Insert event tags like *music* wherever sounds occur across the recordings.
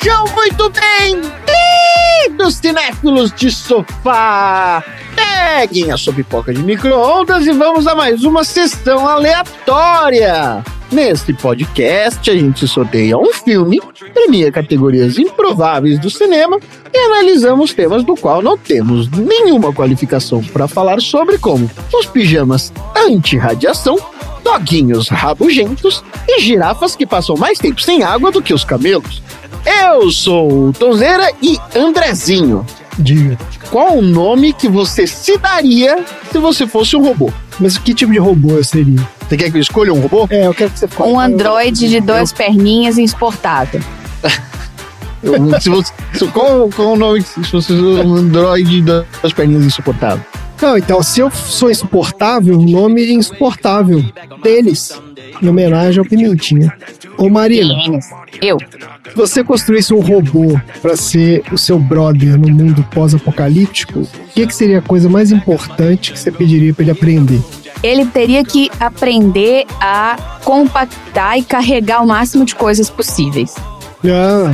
Sejam muito bem-vindos, cinéfilos de sofá! Peguem a sua pipoca de micro-ondas e vamos a mais uma sessão aleatória! Neste podcast, a gente sorteia um filme, premia categorias improváveis do cinema e analisamos temas do qual não temos nenhuma qualificação para falar sobre, como os pijamas anti-radiação, doguinhos rabugentos e girafas que passam mais tempo sem água do que os camelos. Eu sou o Tonzeira e Andrezinho. Diga. Qual o nome que você se daria se você fosse um robô? Mas que tipo de robô eu seria? Você quer que eu escolha um robô? É, eu quero que você fale. Um androide de duas perninhas insuportável. Eu- se você- qual, qual o nome que- se fosse um androide das perninhas insuportável? Não, então, se eu sou insuportável, o nome é insuportável deles. Em homenagem ao Pimentinha. Ô Marina, Eu. se você construísse um robô pra ser o seu brother no mundo pós-apocalíptico, o que, que seria a coisa mais importante que você pediria pra ele aprender? Ele teria que aprender a compactar e carregar o máximo de coisas possíveis. Ah,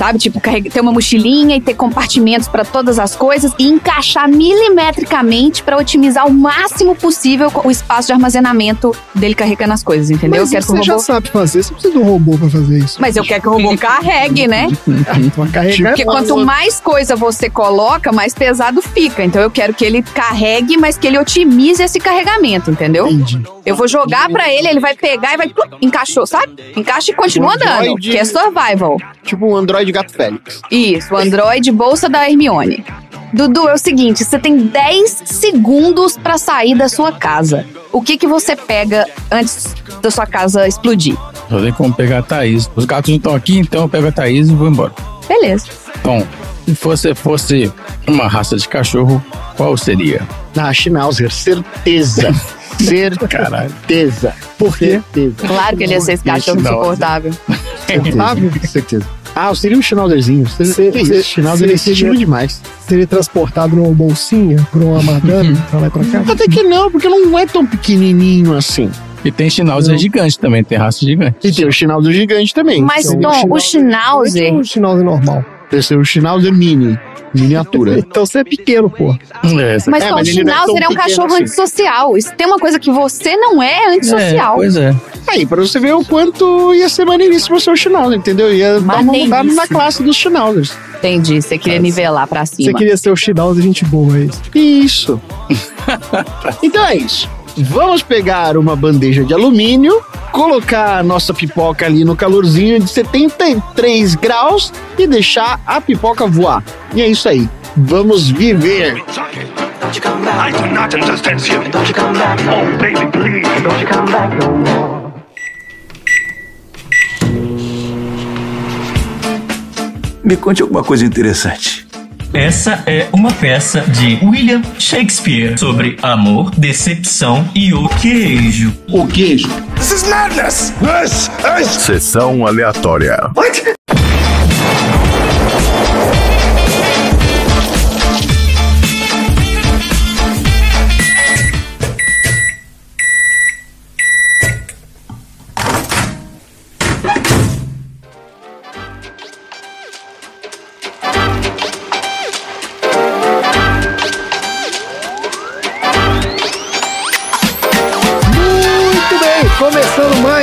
Sabe? Tipo, ter uma mochilinha e ter compartimentos pra todas as coisas e encaixar milimetricamente pra otimizar o máximo possível o espaço de armazenamento dele carregando as coisas, entendeu? mas eu quero que o você já robô. sabe fazer, você precisa de um robô pra fazer isso. Mas eu quero que o robô carregue, né? *laughs* Porque quanto mais coisa você coloca, mais pesado fica. Então eu quero que ele carregue, mas que ele otimize esse carregamento, entendeu? Entendi. Eu vou jogar pra ele, ele vai pegar e vai. Encaixou, sabe? Encaixa e continua andando. Que é survival. Tipo um androide gato Félix. Isso, o Android bolsa da Hermione. Dudu, é o seguinte, você tem 10 segundos pra sair da sua casa. O que que você pega antes da sua casa explodir? Só tem como pegar a Thaís. Os gatos não estão aqui, então eu pego a Thaís e vou embora. Beleza. Então, se você fosse uma raça de cachorro, qual seria? Ah, Schnauzer, *laughs* certeza. Caralho. certeza. Por quê? Certeza. Claro que ele ia ser esse cachorro não. insuportável. Certeza. *laughs* certeza. Ah, seria um Schnauzerzinho. Que cê- isso? Schnauzer é seria- estilo demais. Seria transportado numa bolsinha por uma madame pra lá e pra cá? Até que não, porque não é tão pequenininho assim. E tem Schnauzer Não. gigante também, tem raça gigante. E tem o Schnauzer gigante também. Mas, Então, Tom, o Schnauzer. um Schnauzer normal. Esse é Schnauzer mini. Miniatura. *laughs* Então você é pequeno, pô. É, essa- Mas, É, o mas ele não é Schnauzer é um cachorro assim. antissocial. Isso tem uma coisa que você não é É, antissocial. pois é. Aí, pra você ver o quanto ia ser maneiríssimo ser o Schnauzer, entendeu? Ia dar uma mudada na classe dos Schnauzers. Entendi. Você queria nivelar pra Você cima. queria ser o Schnauzer gente boa, é isso. Isso. *laughs* então é isso. Vamos pegar uma bandeja de alumínio, colocar a nossa pipoca ali no calorzinho de 73 graus e deixar a pipoca voar. E é isso aí. Vamos viver. I do not understand you. Oh, baby, please. Me conte alguma coisa interessante. Essa é uma peça de William Shakespeare sobre amor, decepção e o queijo. O queijo. This is madness. This is. Sessão aleatória. What?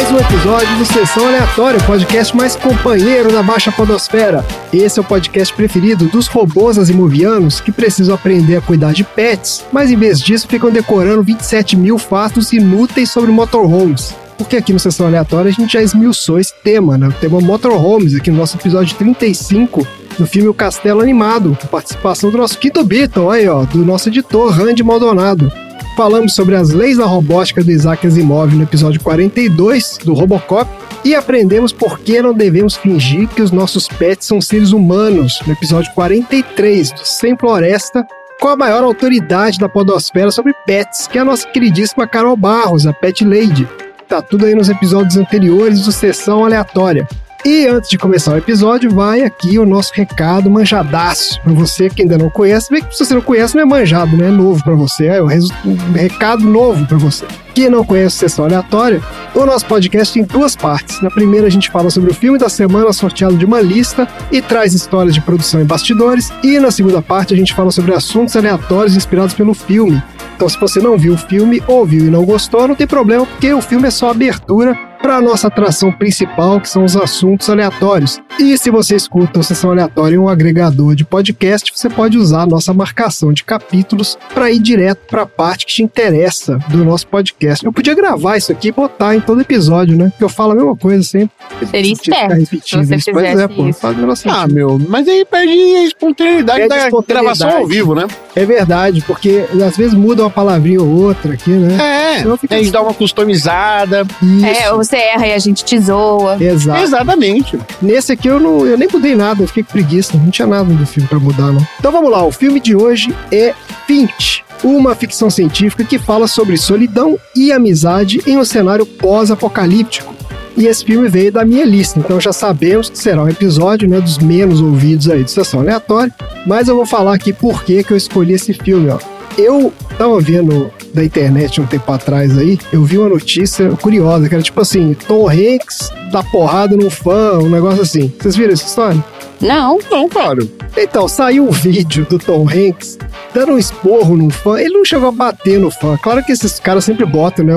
Mais um episódio do Sessão Aleatória, o podcast mais companheiro da Baixa Podosfera. Esse é o podcast preferido dos robôs azimuvianos que precisam aprender a cuidar de pets, mas em vez disso ficam decorando 27 mil fatos inúteis sobre motorhomes. Porque aqui no Sessão Aleatória a gente já esmiuçou esse tema, né? O tema motorhomes, aqui no nosso episódio 35, no filme O Castelo Animado, com participação do nosso quinto Beatle, aí ó, do nosso editor Randy Maldonado. Falamos sobre as leis da robótica do Isaac Asimov no episódio 42 do Robocop e aprendemos por que não devemos fingir que os nossos pets são seres humanos no episódio 43 do Sem Floresta com a maior autoridade da podosfera sobre pets, que é a nossa queridíssima Carol Barros, a Pet Lady. Tá tudo aí nos episódios anteriores do Sessão Aleatória. E antes de começar o episódio, vai aqui o nosso recado manjadaço para você que ainda não conhece. Bem que se você não conhece, não é manjado, né? É novo para você. É um, um recado novo para você. Quem não conhece Sessão Aleatória, o nosso podcast tem duas partes. Na primeira, a gente fala sobre o filme da semana sorteado de uma lista e traz histórias de produção e bastidores. E na segunda parte, a gente fala sobre assuntos aleatórios inspirados pelo filme. Então, se você não viu o filme, ouviu e não gostou, não tem problema, porque o filme é só abertura para a nossa atração principal, que são os assuntos aleatórios. E se você escuta o Sessão Aleatória em um agregador de podcast, você pode usar a nossa marcação de capítulos para ir direto para a parte que te interessa do nosso podcast. Eu podia gravar isso aqui e botar em todo episódio, né? Porque eu falo a mesma coisa sempre. Seria esperto repetindo se você isso. É, fizesse pô, isso. Ah, meu, mas aí perde a espontaneidade Perde da espontaneidade. gravação ao vivo, né? É verdade, porque às vezes muda uma palavrinha ou outra aqui, né? É, fica a gente dá uma customizada. Isso. É, você erra e a gente te zoa. Exato. Exatamente. Nesse aqui eu, não, eu nem mudei nada, eu fiquei com preguiça, não tinha nada do filme pra mudar, não. Então vamos lá, o filme de hoje é Finch, uma ficção científica que fala sobre solidão e amizade em um cenário pós-apocalíptico. E esse filme veio da minha lista, então já sabemos que será um episódio né, dos menos ouvidos aí de sessão aleatória, mas eu vou falar aqui por que, que eu escolhi esse filme, ó. Eu tava vendo da internet um tempo atrás aí, eu vi uma notícia curiosa, que era tipo assim, Tom Hanks dá porrada num fã, um negócio assim. Vocês viram essa história? Não, Não, claro. Então, saiu um *laughs* vídeo do Tom Hanks dando um esporro num fã. Ele não chegou a bater no fã. Claro que esses caras sempre botam, né,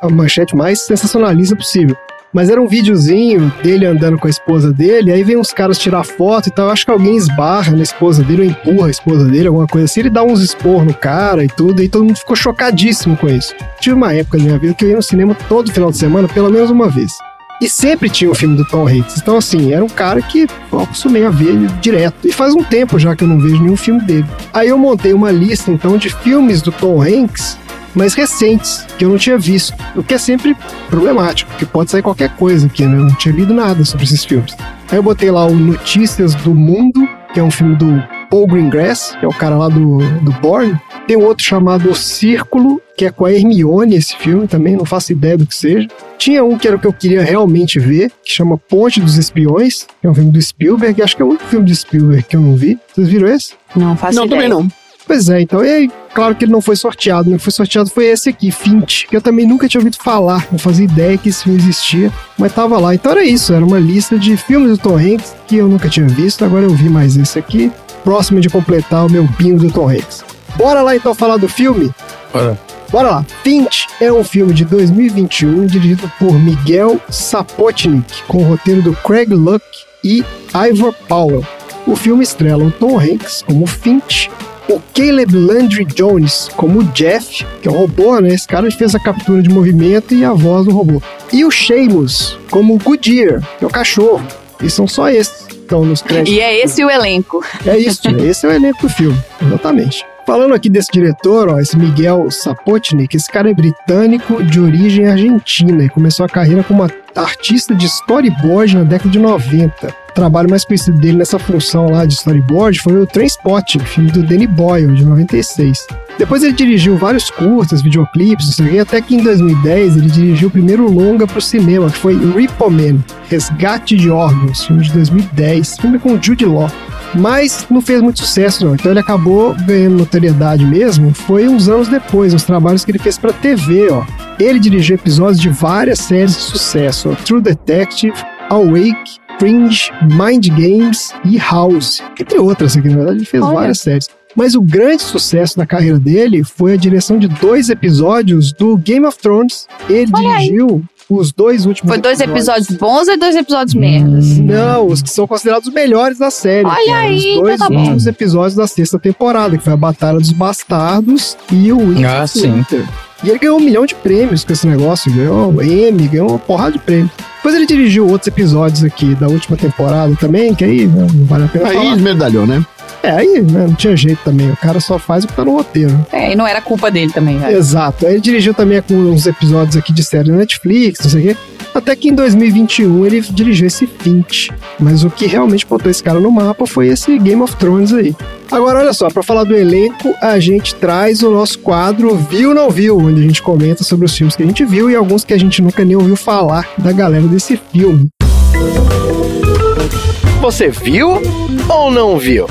a manchete mais sensacionalista possível. Mas era um videozinho dele andando com a esposa dele, aí vem uns caras tirar foto e tal. Acho que alguém esbarra na esposa dele ou empurra a esposa dele, alguma coisa assim. Ele dá uns esporros no cara e tudo, e todo mundo ficou chocadíssimo com isso. Tive uma época da minha vida que eu ia no cinema todo final de semana, pelo menos uma vez. E sempre tinha o filme do Tom Hanks. Então, assim, era um cara que eu acostumei a ver direto. E faz um tempo já que eu não vejo nenhum filme dele. Aí eu montei uma lista, então, de filmes do Tom Hanks mais recentes, que eu não tinha visto. O que é sempre problemático, porque pode sair qualquer coisa aqui, né? Eu não tinha lido nada sobre esses filmes. Aí eu botei lá o Notícias do Mundo, que é um filme do Paul Greengrass, que é o cara lá do, do Bourne. Tem um outro chamado O Círculo, que é com a Hermione esse filme também, não faço ideia do que seja. Tinha um que era o que eu queria realmente ver, que chama Ponte dos Espiões, que é um filme do Spielberg, acho que é o único filme do Spielberg que eu não vi. Vocês viram esse? não faço não, ideia. também não. Pois é, então, e aí, claro que ele não foi sorteado, né? O que foi sorteado foi esse aqui, Finch, que eu também nunca tinha ouvido falar, não fazia ideia que esse filme existia, mas tava lá. Então era isso, era uma lista de filmes do Tom Hanks que eu nunca tinha visto, agora eu vi mais esse aqui, próximo de completar o meu bingo do Tom Hanks. Bora lá então falar do filme? Bora. Bora lá. Finch é um filme de 2021 dirigido por Miguel Sapotnik, com o roteiro do Craig Luck e Ivor Powell. O filme estrela o Tom Hanks como Finch, o Caleb Landry Jones como Jeff, que é o robô, né? Esse cara fez a captura de movimento e a voz do robô. E o Sheamus como Goodyear, que é o cachorro. E são só esses que estão nos créditos. E é esse o elenco. É isso, esse é o elenco do filme, exatamente. Falando aqui desse diretor, ó, esse Miguel Sapotnik, esse cara é britânico de origem argentina e começou a carreira como artista de storyboard na década de 90. O trabalho mais conhecido dele nessa função lá de storyboard foi o Trainspotting, filme do Danny Boyle, de 96. Depois ele dirigiu vários curtas, videoclipes, não sei até que em 2010 ele dirigiu o primeiro longa para o cinema, que foi Repo Man, Resgate de Órgãos, filme de 2010, filme com Jude Law mas não fez muito sucesso não. Então ele acabou ganhando notoriedade mesmo, foi uns anos depois, nos trabalhos que ele fez pra TV, ó. Ele dirigiu episódios de várias séries de sucesso, ó. True Detective, Awake, Fringe, Mind Games e House, entre outras aqui, na verdade ele fez Olha. várias séries. Mas o grande sucesso da carreira dele foi a direção de dois episódios do Game of Thrones. Ele Olha aí. Os dois últimos Foi dois episódios bons ou dois episódios merdas? não, os que são considerados os melhores da série. Olha cara. aí, Os dois tá bom. últimos episódios da sexta temporada, que foi a Batalha dos Bastardos e o Winter. Ah, sim. E ele ganhou um milhão de prêmios com esse negócio, ganhou Emmy, ganhou uma porrada de prêmios. Depois ele dirigiu outros episódios aqui da última temporada também, que aí né, não vale a pena Aí falar. esmerdalhou, né? É, aí né, não tinha jeito também, o cara só faz o que tá no roteiro. É, e não era culpa dele também, velho. Exato. Aí ele dirigiu também com uns episódios aqui de série da Netflix, não sei o quê. Até que em 2021 ele dirigiu esse Finch. Mas o que realmente botou esse cara no mapa foi esse Game of Thrones aí. Agora, olha só, pra falar do elenco, a gente traz o nosso quadro Viu ou Não Viu, onde a gente comenta sobre os filmes que a gente viu e alguns que a gente nunca nem ouviu falar da galera desse filme. você viu ou não viu?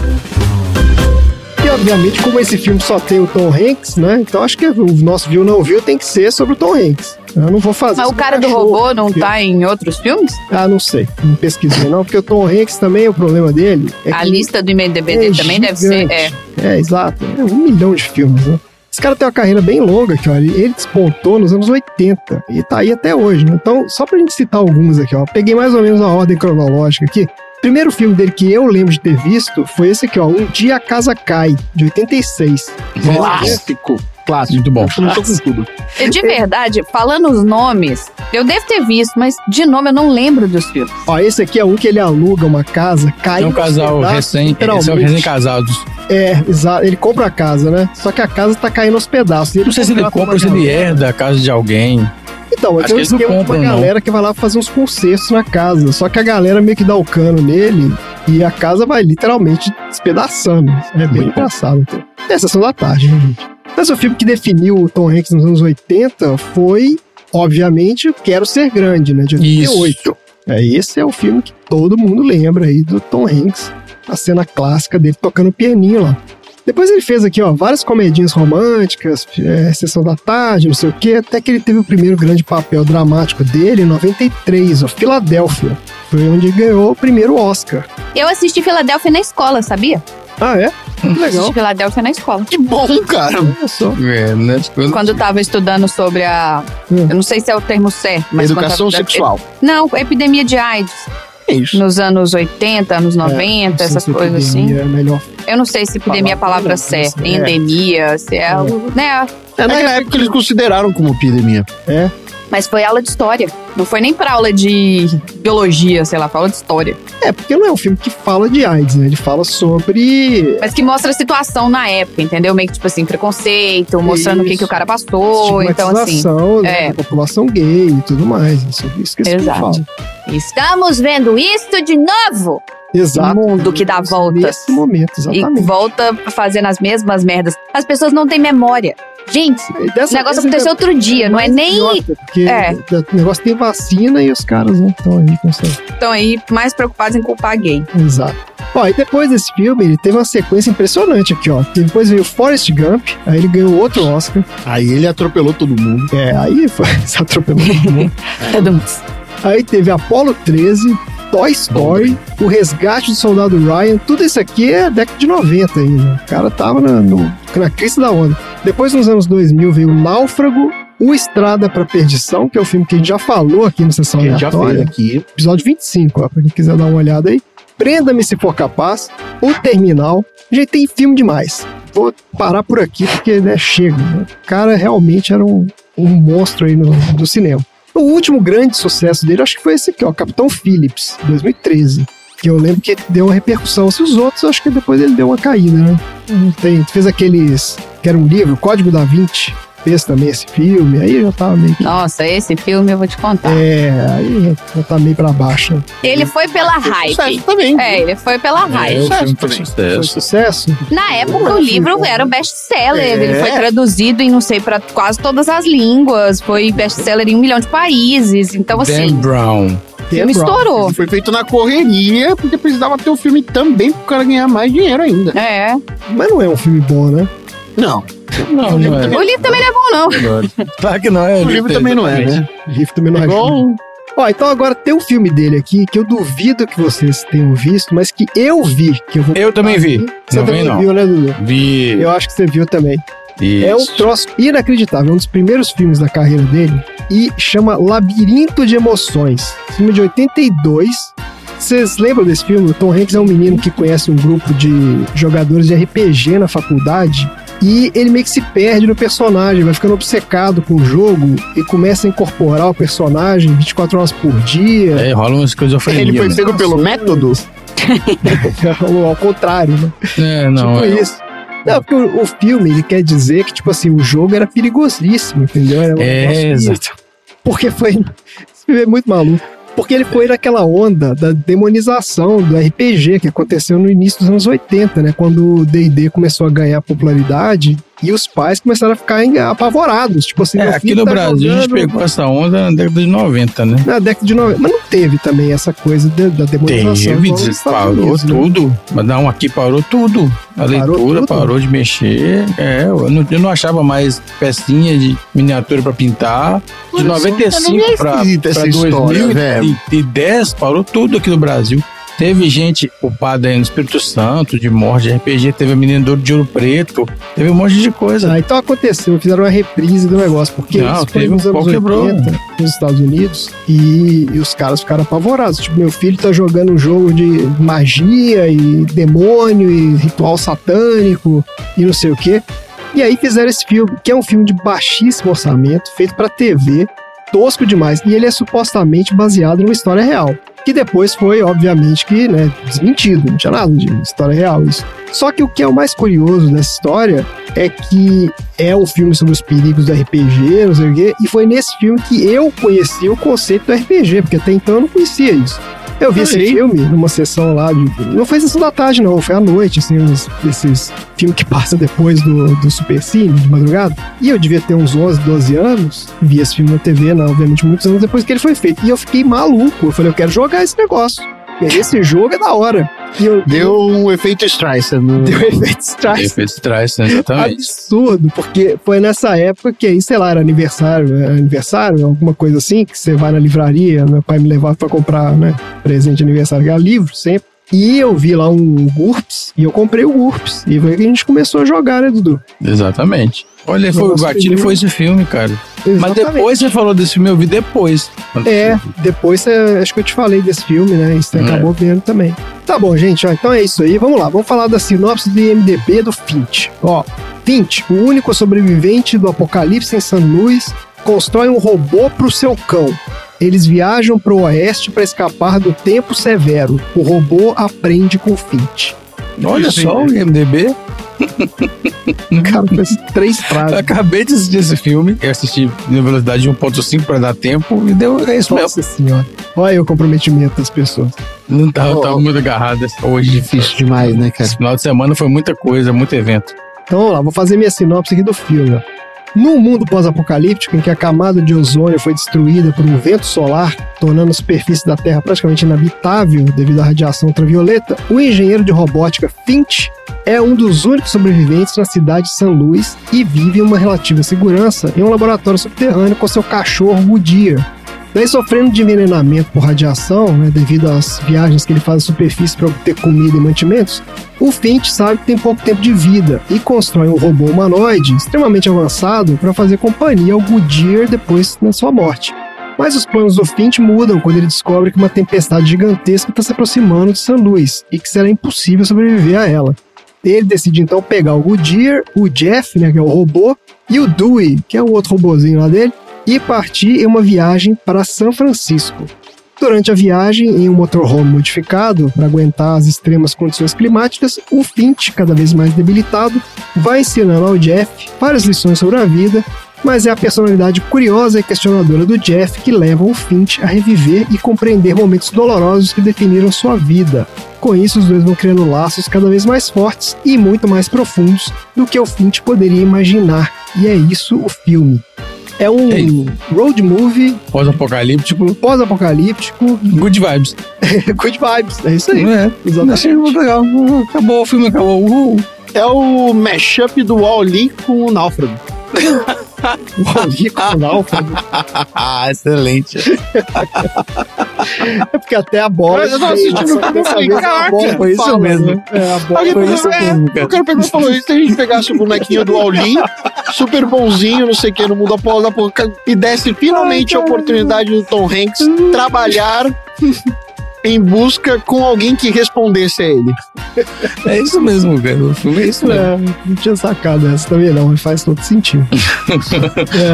Obviamente, como esse filme só tem o Tom Hanks, né? Então acho que o nosso viu ou não viu tem que ser sobre o Tom Hanks. Eu não vou fazer. Mas o cara do robô não porque- tá em outros filmes? Ah, não sei. Não pesquisei, não. Porque o Tom Hanks também, o problema dele. É A lista do IMDB é também deve ser. gigante. É. É, exato. É um milhão de filmes, né? Esse cara tem uma carreira bem longa aqui, ó. Ele ele despontou nos anos 80 e tá aí até hoje, né? Então, só pra gente citar alguns aqui, ó. Peguei mais ou menos a ordem cronológica aqui. O primeiro filme dele que eu lembro de ter visto foi esse aqui, ó. Um Dia a Casa Cai, de 86. Clássico. Clássico. Muito bom. Começou com tudo. E De verdade, falando os nomes, eu devo ter visto, mas de nome eu não lembro dos filmes. Ó, esse aqui é um que ele aluga uma casa, cai É um casal pedaços, recém. Esse é recém-casados. É, exato. Ele compra a casa, né? Só que a casa tá caindo aos pedaços. Não sei se ele compra ou se ele herda a casa de alguém. Então, Acho um de compram, uma galera que vai lá fazer uns concertos na casa. Só que a galera meio que dá o cano nele e a casa vai literalmente despedaçando. É bem engraçado até. É sessão da tarde, né, gente? Mas o filme que definiu o Tom Hanks nos anos 80 foi, obviamente, Quero Ser Grande, né? De 88. É, esse é o filme que todo mundo lembra aí do Tom Hanks. A cena clássica dele tocando pianinho lá. Depois ele fez aqui, ó, várias comedinhas românticas, é, Sessão da Tarde, não sei o quê, até que ele teve o primeiro grande papel dramático dele em 93, ó, Filadélfia. Foi onde ele ganhou o primeiro Oscar. Eu assisti Filadélfia na escola, sabia? Ah, é? Legal. Assisti Filadélfia na escola. Que bom, cara. É, né? Quando eu tava estudando sobre a. Hum. Eu não sei se é o termo certo, mas. Educação sexual. Não, epidemia de AIDS. É isso. Nos anos 80, anos 90, Não sei essas coisas assim. É melhor. Eu não sei se epidemia é a palavra certa. é. Endemia, se é. algo, Né? É, na época que eles consideraram como epidemia. É. Mas foi aula de história. Não foi nem pra aula de biologia, sei lá, foi aula de história. É, porque não é um filme que fala de AIDS, né? Ele fala sobre. Mas que mostra a situação na época, entendeu? Meio que, tipo assim, preconceito, mostrando o que, que o cara passou. Então, assim. né, é. da população gay e tudo mais. Isso, isso que esse filme Exato. fala. Estamos vendo isso de novo! Exato. Mundo que dá voltas. Nesse momento, E exatamente. volta fazendo as mesmas merdas. As pessoas não têm memória. Gente, o negócio vez aconteceu ainda outro dia, não é nem. idiota, porque É. o negócio tem vacina e os caras não estão aí com essa. Estão aí mais preocupados em culpar gay. Exato. Ó, e depois desse filme, ele teve uma sequência impressionante aqui, ó. Depois veio Forrest Gump, aí ele ganhou outro Oscar. Aí ele atropelou todo mundo. É, aí foi, *laughs* se atropelou todo mundo. *laughs* Todo mundo. Aí teve Apollo 13, Toy Story, O Resgate do Soldado Ryan, tudo isso aqui é década de 90 ainda. O cara tava na, no, na crise da onda. Depois, nos anos 2000, veio Náufrago, O Estrada pra Perdição, que é o filme que a gente já falou aqui no Sessão Que já Aleatória. aqui. Episódio 25, ó, pra quem quiser dar uma olhada aí. Prenda-me se for capaz, O Terminal. Gente, tem filme demais. Vou parar por aqui porque, né, chega. né? O cara realmente era um, um monstro aí no, do cinema. O último grande sucesso dele, acho que foi esse aqui, ó, Capitão Phillips, 2013. Que eu lembro que deu uma repercussão. Se os outros, acho que depois ele deu uma caída, né? Tem. Fez aqueles. que era um livro, Código da Vinci. Fez também esse filme. Aí já tava meio que. Nossa, esse filme eu vou te contar. É, aí já tá meio pra baixo. Ele foi pela hype. Sucesso também. É, ele foi pela É, hype. o filme foi Foi sucesso. sucesso? Na época, o livro era um best-seller. É. Ele foi traduzido em, não sei, pra quase todas as línguas. Foi best-seller em um milhão de países. Então, Dan assim, Brown. o filme Dan Brown. estourou. Foi feito na correria, porque precisava ter o filme também pro cara ganhar mais dinheiro ainda. É. Mas não é um filme bom, né? Não, Não, não é. O livro também não é bom, não. Claro que não é. o livro também não é, né? O Riff também não É igual Ó, então agora tem um filme dele aqui que eu duvido que vocês tenham visto, mas que eu vi. Que eu, vou Eu também vi. Você Não também vi, não. viu, né, Dudu? Vi. Eu acho que você viu também. Isso. É um troço inacreditável, é um dos primeiros filmes da carreira dele e chama Labirinto de Emoções. Filme de 82. Vocês lembram desse filme? O Tom Hanks é um menino que conhece um grupo de jogadores de RPG na faculdade e ele meio que se perde no personagem, vai ficando obcecado com o jogo e começa a incorporar o personagem 24 horas por dia. É, rola uma esquizofrenia. Ele foi né? pego pelo método? *laughs* Ou ao contrário, né? É, não. tipo é- isso. Não, porque o, o filme ele quer dizer que, tipo assim, o jogo era perigosíssimo, entendeu? Era um É, exato. Porque foi. *laughs* Esse filme é muito maluco. Porque ele foi naquela onda da demonização do RPG que aconteceu no início dos anos 80, né? Quando o DD começou a ganhar popularidade E os pais começaram a ficar apavorados. Tipo assim, É, aqui no tá Brasil a gente jogando pegou essa onda na década de 90, né? Na década de 90. Mas não teve também essa coisa de- da demonização. Teve, parou Unidos, né? tudo. Mas não, aqui parou tudo. A Parou leitura tudo? parou de mexer. É, eu não, eu não achava mais pecinha de miniatura pra pintar. De Olha só, 95 é pra, esquisita essa pra história, velho. 2010 parou tudo aqui no Brasil. Teve gente culpada aí no Espírito Santo, de morte de RPG, teve a menina do Ouro de Ouro Preto, teve um monte de coisa. Ah, então aconteceu, fizeram uma reprise do negócio, porque Não, isso foi teve nos um anos pau quebrou. 80 nos Estados Unidos e, e os caras ficaram apavorados. Tipo, meu filho tá jogando um jogo de magia e demônio e ritual satânico e não sei o quê. E aí fizeram esse filme, que é um filme de baixíssimo orçamento, feito pra TV, tosco demais. E ele é supostamente baseado numa história real. Que depois foi, obviamente, que, né, desmentido. Não tinha nada de história real isso. Só que o que é o mais curioso dessa história é que é um filme sobre os perigos do RPG, não sei o quê, e foi nesse filme que eu conheci o conceito do RPG, porque até então eu não conhecia isso. Eu vi esse filme numa sessão lá de. Não foi sessão da tarde, não, foi à noite, assim, uns, esses filmes que *laughs* passa depois do, do Super Cine, de madrugada. E eu devia ter uns 11, 12 anos, vi esse filme na TV, né, obviamente, muitos anos depois que ele foi feito. E eu fiquei maluco. Eu falei, eu quero jogar esse negócio. E aí, esse jogo é da hora. E eu, Deu um efeito Streisand. No... deu efeito Strike Efeitos traz, né? Exatamente. absurdo, porque foi nessa época que aí, sei lá, era aniversário, era aniversário, alguma coisa assim, que você vai na livraria, meu pai me levava pra comprar, né, presente de aniversário, ganhar livro sempre. E eu vi lá um GURPS, e eu comprei o GURPS, e foi aí que a gente começou a jogar, né, Dudu? Exatamente. Olha, foi, o gatilho primeiro- foi esse filme, cara. Mas Exatamente. depois você falou desse filme, eu vi depois. É, depois você- acho que eu te falei desse filme, né? E você É. acabou vendo também. Tá bom, gente, ó, então é isso aí. Vamos lá, vamos falar da sinopse do IMDB do Finch. Ó, Finch, o único sobrevivente do apocalipse em San Luís, constrói um robô pro seu cão. Eles viajam pro oeste para escapar do tempo severo. O robô aprende com Finch. Olha só o IMDB. Cara, fez três frases. acabei de assistir esse filme. Eu assisti na velocidade de 1.5 pra dar tempo e deu é isso mesmo. Nossa senhora. Olha aí o comprometimento das pessoas. Não tava, Oh. tava muito agarrado hoje. Difícil demais, né, cara? Esse final de semana foi muita coisa, muito evento. Então vamos lá, vou fazer minha sinopse aqui do filme. ó. Num mundo pós-apocalíptico em que a camada de ozônio foi destruída por um vento solar, tornando a superfície da Terra praticamente inabitável devido à radiação ultravioleta, o engenheiro de robótica Finch é um dos únicos sobreviventes na cidade de San Luís e vive em uma relativa segurança em um laboratório subterrâneo com seu cachorro Goodyear. Daí, sofrendo de envenenamento por radiação, né, devido às viagens que ele faz à superfície para obter comida e mantimentos, o Finch sabe que tem pouco tempo de vida e constrói um robô humanoide extremamente avançado para fazer companhia ao Goodyear depois da sua morte. Mas os planos do Finch mudam quando ele descobre que uma tempestade gigantesca está se aproximando de San Luís e que será impossível sobreviver a ela. Ele decide então pegar o Goodyear, o Jeff, né, que é o robô, e o Dewey, que é o outro robozinho lá dele, e partir em uma viagem para São Francisco. Durante a viagem, em um motorhome modificado para aguentar as extremas condições climáticas, o Finch, cada vez mais debilitado, vai ensinando ao Jeff várias lições sobre a vida, mas é a personalidade curiosa e questionadora do Jeff que leva o Finch a reviver e compreender momentos dolorosos que definiram sua vida. Com isso, os dois vão criando laços cada vez mais fortes e muito mais profundos do que o Finch poderia imaginar. E é isso o filme. É um Ei. road movie Pós-apocalíptico, pós-apocalíptico, good vibes. *laughs* good vibes. É isso aí. É, Exatamente. achei muito legal. Acabou o filme, acabou. Uhul. É o mashup do Wall-E com o Náufrago. O Ali com o Náufrago. Ah, excelente. É porque até a bola. Eu tava assistindo o filme e falei, a caraca, foi isso fala, mesmo. né? É, a bola Alguém foi isso é, mesmo. o cara pegou e falou isso, se a gente pegasse o bonequinho do Wall-E, super bonzinho, não sei o que, no mundo após apocalipse, e desse finalmente a oportunidade do Tom Hanks trabalhar em busca com alguém que respondesse a ele. É isso mesmo, cara. O filme é isso mesmo. É, não tinha sacado essa também, não, mas faz todo sentido. *laughs*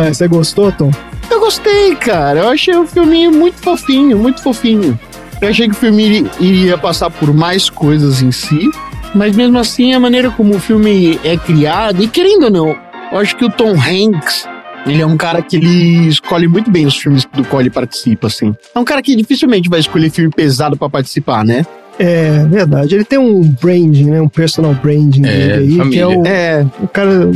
É, você gostou, Tom? Eu gostei, cara. Eu achei o filme muito fofinho, muito fofinho. Eu achei que o filme iri- iria passar por mais coisas em si, mas mesmo assim a maneira como o filme é criado, e querendo ou não, eu acho que o Tom Hanks, ele é um cara que ele escolhe muito bem os filmes do qual ele participa, assim. É um cara que dificilmente vai escolher filme pesado pra participar, né? É, verdade. Ele tem um branding, né? Um personal branding É, dele aí, que família. é o, É, o cara.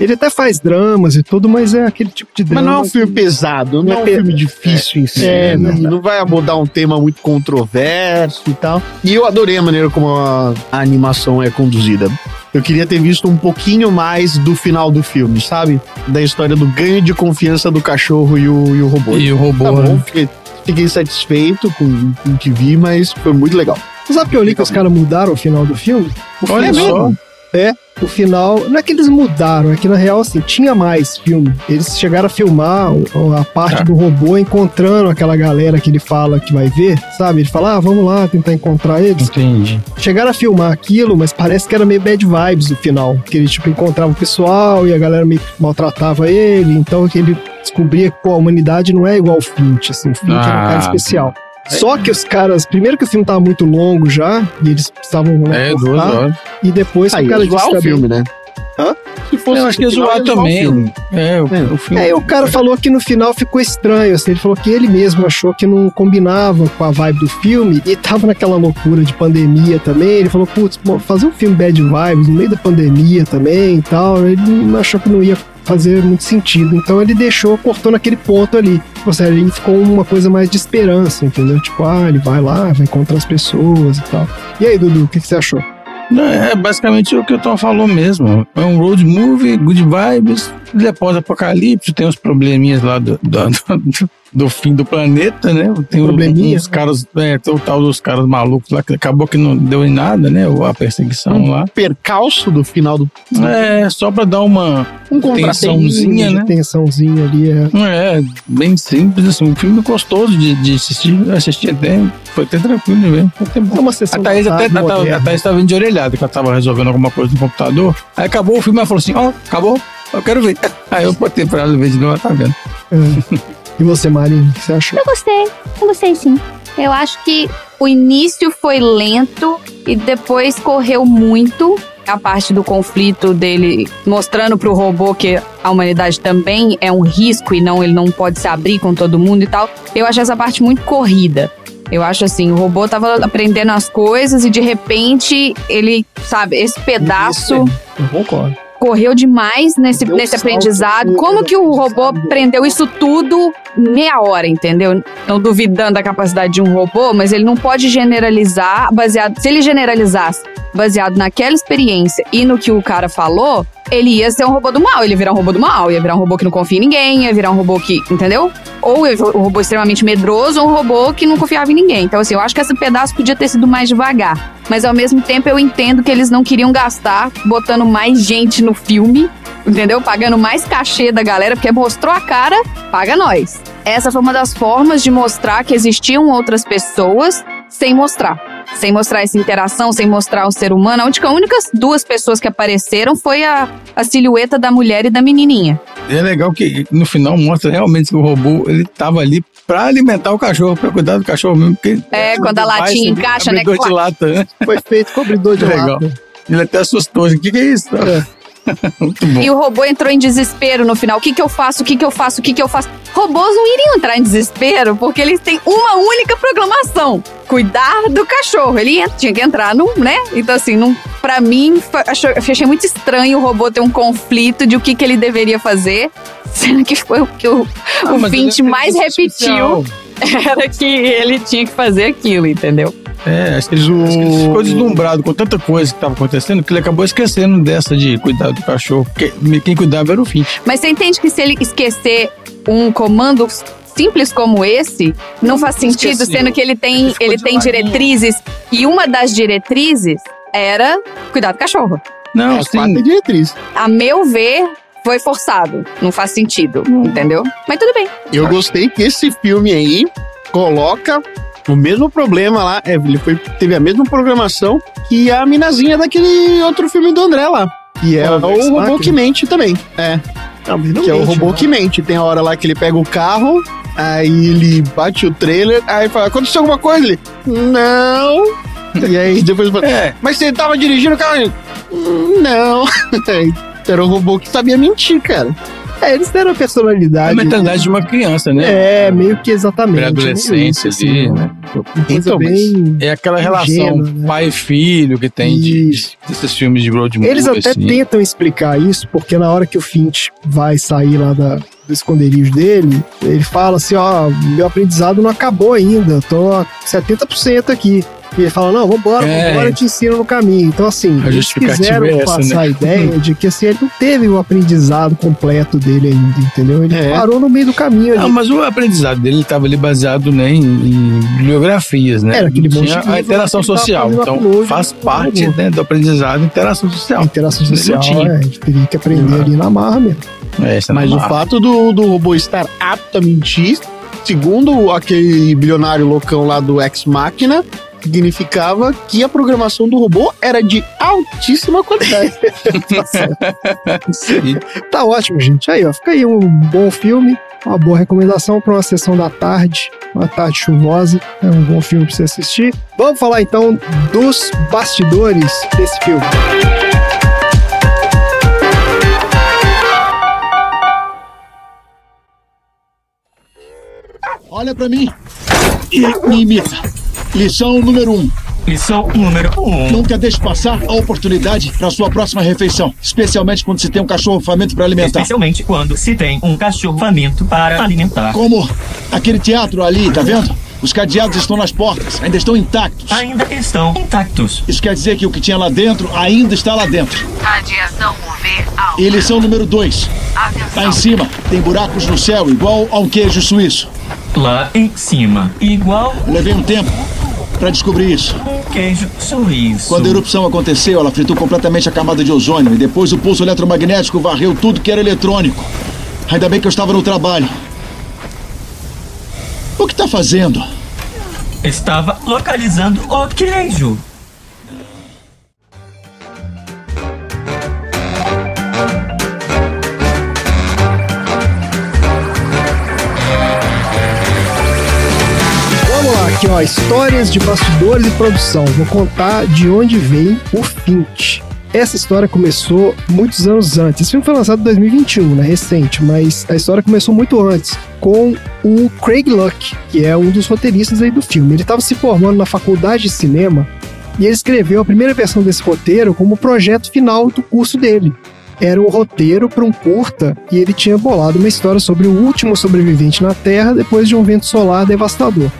Ele até faz dramas e tudo, mas é aquele tipo de drama. mas não é um filme pesado, não é um pe- filme difícil em si. É, não, verdade. não vai abordar um tema muito controverso e tal. E eu adorei a maneira como a, a animação é conduzida. Eu queria ter visto um pouquinho mais do final do filme, sabe? Da história do ganho de confiança do cachorro e o, e o robô. E o robô, Tá bom, né? fiquei, fiquei satisfeito com, com o que vi, mas foi muito legal. Você sabe que eu li que os caras mudaram o final do filme? O Olha final, só. É, o final. Não é que eles mudaram, é que na real, assim, tinha mais filme. Eles chegaram a filmar o- a parte Tá. do robô encontrando aquela galera que ele fala que vai ver, sabe? Ele fala, ah, vamos lá tentar encontrar eles. Entendi. Chegaram a filmar aquilo, mas parece que era meio bad vibes o final. Que ele, tipo, encontrava o pessoal e a galera meio maltratava ele. Então, que ele descobria que, pô, a humanidade não é igual ao Flint, assim. O Flint era um cara Ah. especial. Só que os caras, primeiro que o filme tava muito longo já, e eles precisavam né, É, duas horas. e depois Aí, o cara zoar disse o também- filme, né? Hã? Se fosse Eu acho que ia zoar ia zoar o também. filme. É, o, É. o filme. É, e o cara falou que no final ficou estranho, assim, ele falou que ele mesmo achou que não combinava com a vibe do filme e tava naquela loucura de pandemia também. Ele falou, putz, fazer um filme bad vibes no meio da pandemia também e tal, ele não achou que não ia fazer muito sentido. Então ele deixou, cortou naquele ponto ali. Ou seja, ele ficou uma coisa mais de esperança, entendeu? Tipo, ah, ele vai lá, vai encontrar as pessoas e tal. E aí, Dudu, o que, que você achou? Não, é basicamente o que o Tom falou mesmo. É um road movie, good vibes, ele é pós-apocalipse, tem uns probleminhas lá do, do, do- do fim do planeta, né? Tem um- Probleminha? uns caras, é, tem o tal dos caras malucos lá, que acabou que não deu em nada, né? A perseguição Hum. lá. Percalço do final do. É, só pra dar uma Um tensãozinha, né? tensãozinha ali, é. É, bem simples, assim, um filme gostoso de, de assistir. Eu assisti até, foi até tranquilo de ver. Até. É uma sessão A Thaís, até, a, Thaís- a moderna. Thaís tava indo de orelhada, que ela tava resolvendo alguma coisa no computador. Aí acabou o filme, ela falou assim: Ó, acabou, eu quero ver. *laughs* Aí eu botei pra ela ver de novo, ela tá vendo. É. *laughs* E você, Marina, o que você achou? Eu gostei, eu gostei sim. Eu acho que O início foi lento e depois correu muito. A parte do conflito dele mostrando pro robô que a humanidade também é um risco e não ele não pode se abrir com todo mundo e tal. Eu acho essa parte muito corrida. Eu acho assim, o robô tava aprendendo as coisas e de repente ele, sabe, esse pedaço Eu concordo. Correu demais nesse, Deu nesse aprendizado. Como que o robô aprendeu isso tudo meia hora, entendeu? Não duvidando da capacidade de um robô, mas ele não pode generalizar baseado. Se ele generalizasse baseado naquela experiência e no que o cara falou, ele ia ser um robô do mal. Ele ia virar um robô do mal, ia virar um robô que não confia em ninguém, ia virar um robô que. Entendeu? Ou um robô extremamente medroso ou um robô que não confiava em ninguém. Então, assim, eu acho que esse pedaço podia ter sido mais devagar. Mas ao mesmo tempo eu entendo que eles não queriam gastar botando mais gente no filme, entendeu? Pagando mais cachê da galera, porque mostrou a cara, paga nós. Essa foi uma das formas de mostrar que existiam outras pessoas sem mostrar. Sem mostrar essa interação, sem mostrar o ser humano. A única, únicas duas pessoas que apareceram foi a, a silhueta da mulher e da menininha. E é legal que no final mostra realmente que o robô ele tava ali pra alimentar o cachorro, pra cuidar do cachorro mesmo. Porque É, quando a latinha encaixa, né? abridor de lata, né? Foi feito cobridor de *laughs* Legal. lata. Ele até assustou. assim, O que, que é isso? Bom. *laughs* E o robô entrou em desespero no final. O que que eu faço? O que que eu faço? O que que eu faço? Robôs não iriam entrar em desespero porque eles têm uma única programação: cuidar do cachorro. Ele tinha que entrar no, né? Então, assim, não, pra mim, achei muito estranho o robô ter um conflito de o que que ele deveria fazer, *laughs* sendo que foi o que o, Ah, o é mais repetiu artificial. *laughs* era que ele tinha que fazer aquilo, entendeu? É, acho que, ele, acho que ele ficou deslumbrado com tanta coisa que estava acontecendo que ele acabou esquecendo dessa de cuidar do cachorro. Porque quem cuidava era o Fint. Mas você entende que se ele esquecer um comando simples como esse, não faz sentido, esqueceu. sendo que ele tem, Ele tem diretrizes e uma das diretrizes era cuidar do cachorro. Não, As quatro sim. diretrizes. A meu ver, foi forçado. Não faz sentido, entendeu? Mas tudo bem. Eu gostei que esse filme aí coloca o mesmo problema lá. É, ele foi, teve a mesma programação que a minazinha daquele outro filme do André lá. Que é o Vox robô que mente também. É, Não, que é o mente, robô né? que mente. Tem a hora lá que ele pega o carro, aí ele bate o trailer, aí fala, aconteceu alguma coisa? Ele, não. *laughs* E aí depois fala, É, mas você tava dirigindo o carro? Ele, "Hum, Não. *laughs* Era o robô que sabia mentir, cara. É, eles deram a É personalidade. a mentalidade de uma criança, né? É, meio que exatamente. Pré-adolescência isso, ali, né? Então, bem... É aquela relação né? pai e filho que tem de, Isso. desses filmes de road movie. Eles até assim. tentam explicar isso, porque na hora que o Finch vai sair lá da, do esconderijo dele, ele fala assim, ó, meu aprendizado não acabou ainda, tô a 70% aqui. E ele fala, não, vambora, É. vambora, eu te ensino no caminho. Então, assim, A eles quiseram é essa, passar né? a ideia de que assim, ele não teve o aprendizado completo dele ainda, entendeu? Ele É. parou no meio do caminho Não, ali. mas o aprendizado dele estava ali baseado né, em, em bibliografias, né? Era aquele Tinha monte de a interação que tava social. Então upload faz no parte né, do aprendizado a interação social. A interação social, é, ele teria que aprender ali na marra mesmo. É, Mas o fato do, do robô estar apto a mentir, segundo aquele bilionário loucão lá do Ex Machina, significava que a programação do robô era de altíssima qualidade. Tá certo. *laughs* Tá ótimo, gente. Aí, ó, fica aí um bom filme, uma boa recomendação para uma sessão da tarde, uma tarde chuvosa. É um bom filme para você assistir. Vamos falar então dos bastidores desse filme. Olha pra mim e me imita. Lição número um. Lição número 1. Um. Nunca deixe passar a oportunidade para sua próxima refeição, especialmente quando se tem um cachorro faminto para alimentar. Especialmente quando se tem um cachorro faminto para alimentar. Como aquele teatro ali, tá vendo? Os cadeados estão nas portas, ainda estão intactos. Ainda estão intactos. Isso quer dizer que o que tinha lá dentro ainda está lá dentro. Radiação UV alta. E lição número dois. Lá em Atenção. cima tem buracos no céu, igual a um queijo suíço. Lá em cima, igual Levei um tempo para descobrir isso. queijo suíço. Quando a erupção aconteceu, ela fritou completamente a camada de ozônio e depois o pulso eletromagnético varreu tudo que era eletrônico. Ainda bem que eu estava no trabalho. O que tá fazendo? Estava localizando o queijo. Aqui ó, histórias de bastidores e produção. Vou contar de onde vem o Finch. Essa história começou muitos anos antes. Esse filme foi lançado em 2021, né? Recente, mas a história começou muito antes, com o Craig Luck, que é um dos roteiristas aí do filme. Ele estava se formando na faculdade de cinema e ele escreveu a primeira versão desse roteiro como projeto final do curso dele. Era um roteiro para um curta e ele tinha bolado uma história sobre o último sobrevivente na Terra depois de um vento solar devastador.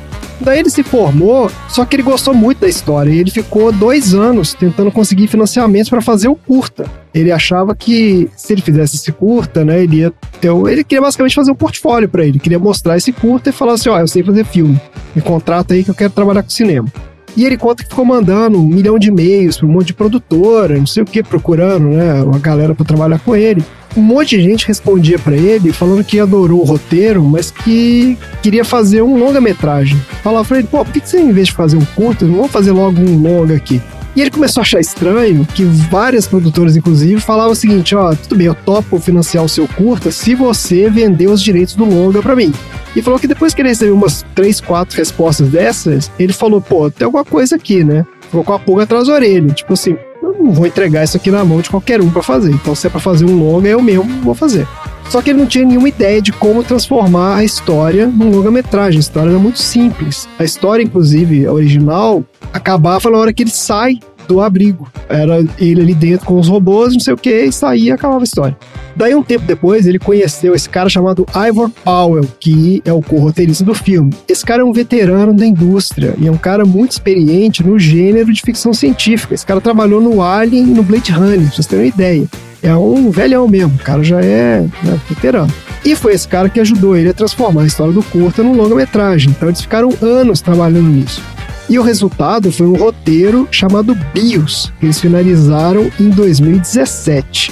Daí ele se formou, só que ele gostou muito da história e ele ficou dois anos tentando conseguir financiamentos para fazer o curta. Ele achava que se ele fizesse esse curta, né, ele ia ter. Ele queria basicamente fazer um portfólio para ele, queria mostrar esse curta e falar assim: ó, eu sei fazer filme, me contrata aí que eu quero trabalhar com cinema. E ele conta que ficou mandando um milhão de e-mails para um monte de produtora, não sei o que, procurando, né, uma galera para trabalhar com ele. Um monte de gente respondia para ele falando que adorou o roteiro, mas que queria fazer um longa-metragem. Falava pra ele, pô, por que você, em vez de fazer um curto, não vamos fazer logo um longa aqui? E ele começou a achar estranho que várias produtoras, inclusive, falavam o seguinte: ó, tudo bem, eu topo financiar o seu curta se você vender os direitos do longa pra mim. E falou que depois que ele recebeu umas três, quatro respostas dessas, ele falou, pô, tem alguma coisa aqui, né? Com a pulga atrás da orelha. Tipo assim, eu não vou entregar isso aqui na mão de qualquer um pra fazer. Então, se é pra fazer um longa, eu mesmo vou fazer. Só que ele não tinha nenhuma ideia de como transformar a história num longa-metragem. A história era muito simples. A história, inclusive, a original, acabava na hora que ele sai do abrigo. Era ele ali dentro com os robôs, não sei o que, e saía e acabava a história. Daí, um tempo depois, ele conheceu esse cara chamado Ivor Powell, que é o co-roteirista do filme. Esse cara é um veterano da indústria e é um cara muito experiente no gênero de ficção científica. Esse cara trabalhou no Alien e no Blade Runner, pra vocês terem uma ideia. É um velhão mesmo, o cara já é né, veterano. E foi esse cara que ajudou ele a transformar a história do curta num longa-metragem. Então eles ficaram anos trabalhando nisso. E o resultado foi um roteiro chamado BIOS, que eles finalizaram em 2017.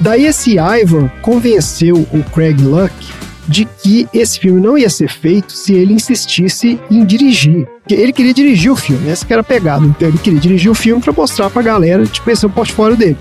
Daí esse Ivor convenceu o Craig Luck de que esse filme não ia ser feito se ele insistisse em dirigir. Ele queria dirigir o filme, essa que era a pegada. Então ele queria dirigir o filme para mostrar pra galera, tipo, esse é o portfólio dele.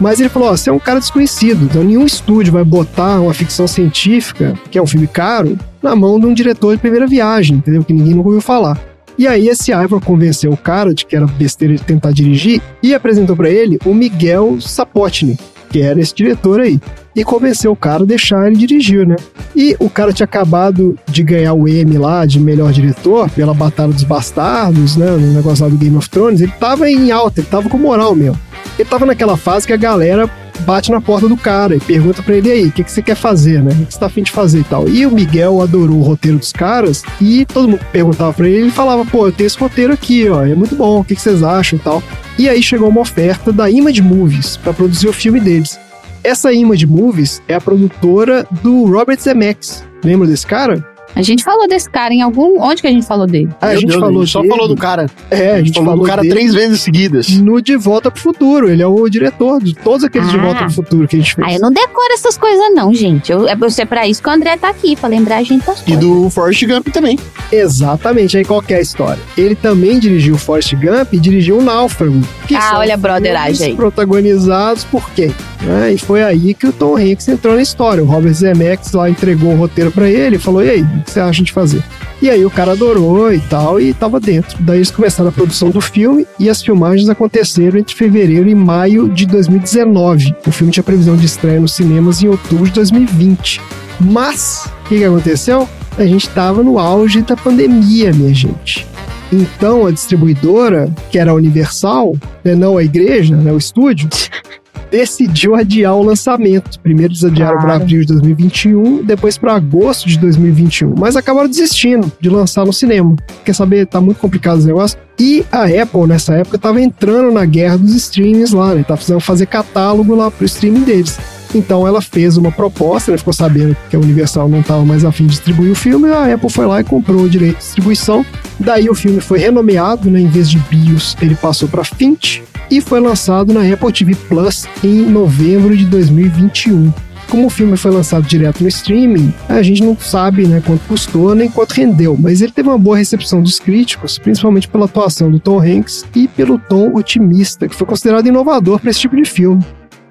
Mas ele falou: ó, você é um cara desconhecido, então nenhum estúdio vai botar uma ficção científica, que é um filme caro, na mão de um diretor de primeira viagem, entendeu? Que ninguém nunca ouviu falar. E aí esse Ivor convenceu o cara de que era besteira de tentar dirigir e apresentou para ele o Miguel Sapotny, quero esse diretor aí. E convenceu o cara a deixar ele dirigir, né? E o cara tinha acabado de ganhar o Emmy lá de melhor diretor pela Batalha dos Bastardos, né? No negócio lá do Game of Thrones. Ele tava em alta, ele tava com moral mesmo. Ele tava naquela fase que a galera bate na porta do cara e pergunta pra ele aí, o que, que você quer fazer, né? O que você tá afim de fazer e tal. E o Miguel adorou o roteiro dos caras e todo mundo perguntava pra ele, ele falava, pô, eu tenho esse roteiro aqui, ó, é muito bom, o que, que vocês acham e tal. E aí chegou uma oferta da Image Movies pra produzir o filme deles. Essa Image Movies é a produtora do Robert Zemeckis. Lembra desse cara? A gente falou desse cara em algum. Onde que a gente falou dele? Ah, a gente Deus, falou só dele. falou do cara. É, a gente falou, falou do cara dele três vezes seguidas. no De Volta pro Futuro. Ele é o diretor de todos aqueles De Ah. Volta pro Futuro que a gente fez. Ah, eu não decoro essas coisas, não, gente. Eu, é você pra isso que o André tá aqui, pra lembrar a gente das E coisas. do Forrest Gump também. Exatamente, aí qual que é a história? Ele também dirigiu Forrest Gump e dirigiu o Náufrago. que Ah, olha a brotheragem aí. Protagonizados por quem? Né? E foi aí que o Tom Hanks entrou na história. O Robert Zemeckis lá entregou o roteiro pra ele e falou: e aí, que você acha de fazer? E aí o cara adorou e tal, e tava dentro. Daí eles começaram a produção do filme e as filmagens aconteceram entre fevereiro e maio de 2019. O filme tinha previsão de estreia nos cinemas em outubro de 2020. Mas, o que, que aconteceu? A gente tava no auge da pandemia, minha gente. Então a distribuidora, que era a Universal, né, não a igreja, né, o estúdio, *laughs* decidiu adiar o lançamento. Primeiro eles adiaram para abril de 2021, depois para agosto de 2021. Mas acabaram desistindo de lançar no cinema. Quer saber? Tá muito complicado esse negócio. E a Apple, nessa época, tava entrando na guerra dos streamings lá, né? Tava precisando fazer catálogo lá pro streaming deles. Então ela fez uma proposta, né? ficou sabendo que a Universal não estava mais afim de distribuir o filme, a Apple foi lá e comprou o direito de distribuição. Daí o filme foi renomeado, né? em vez de BIOS, ele passou para Finch e foi lançado na Apple TV Plus em novembro de 2021. Como o filme foi lançado direto no streaming, a gente não sabe né, quanto custou nem quanto rendeu, mas ele teve uma boa recepção dos críticos, principalmente pela atuação do Tom Hanks e pelo tom otimista, que foi considerado inovador para esse tipo de filme.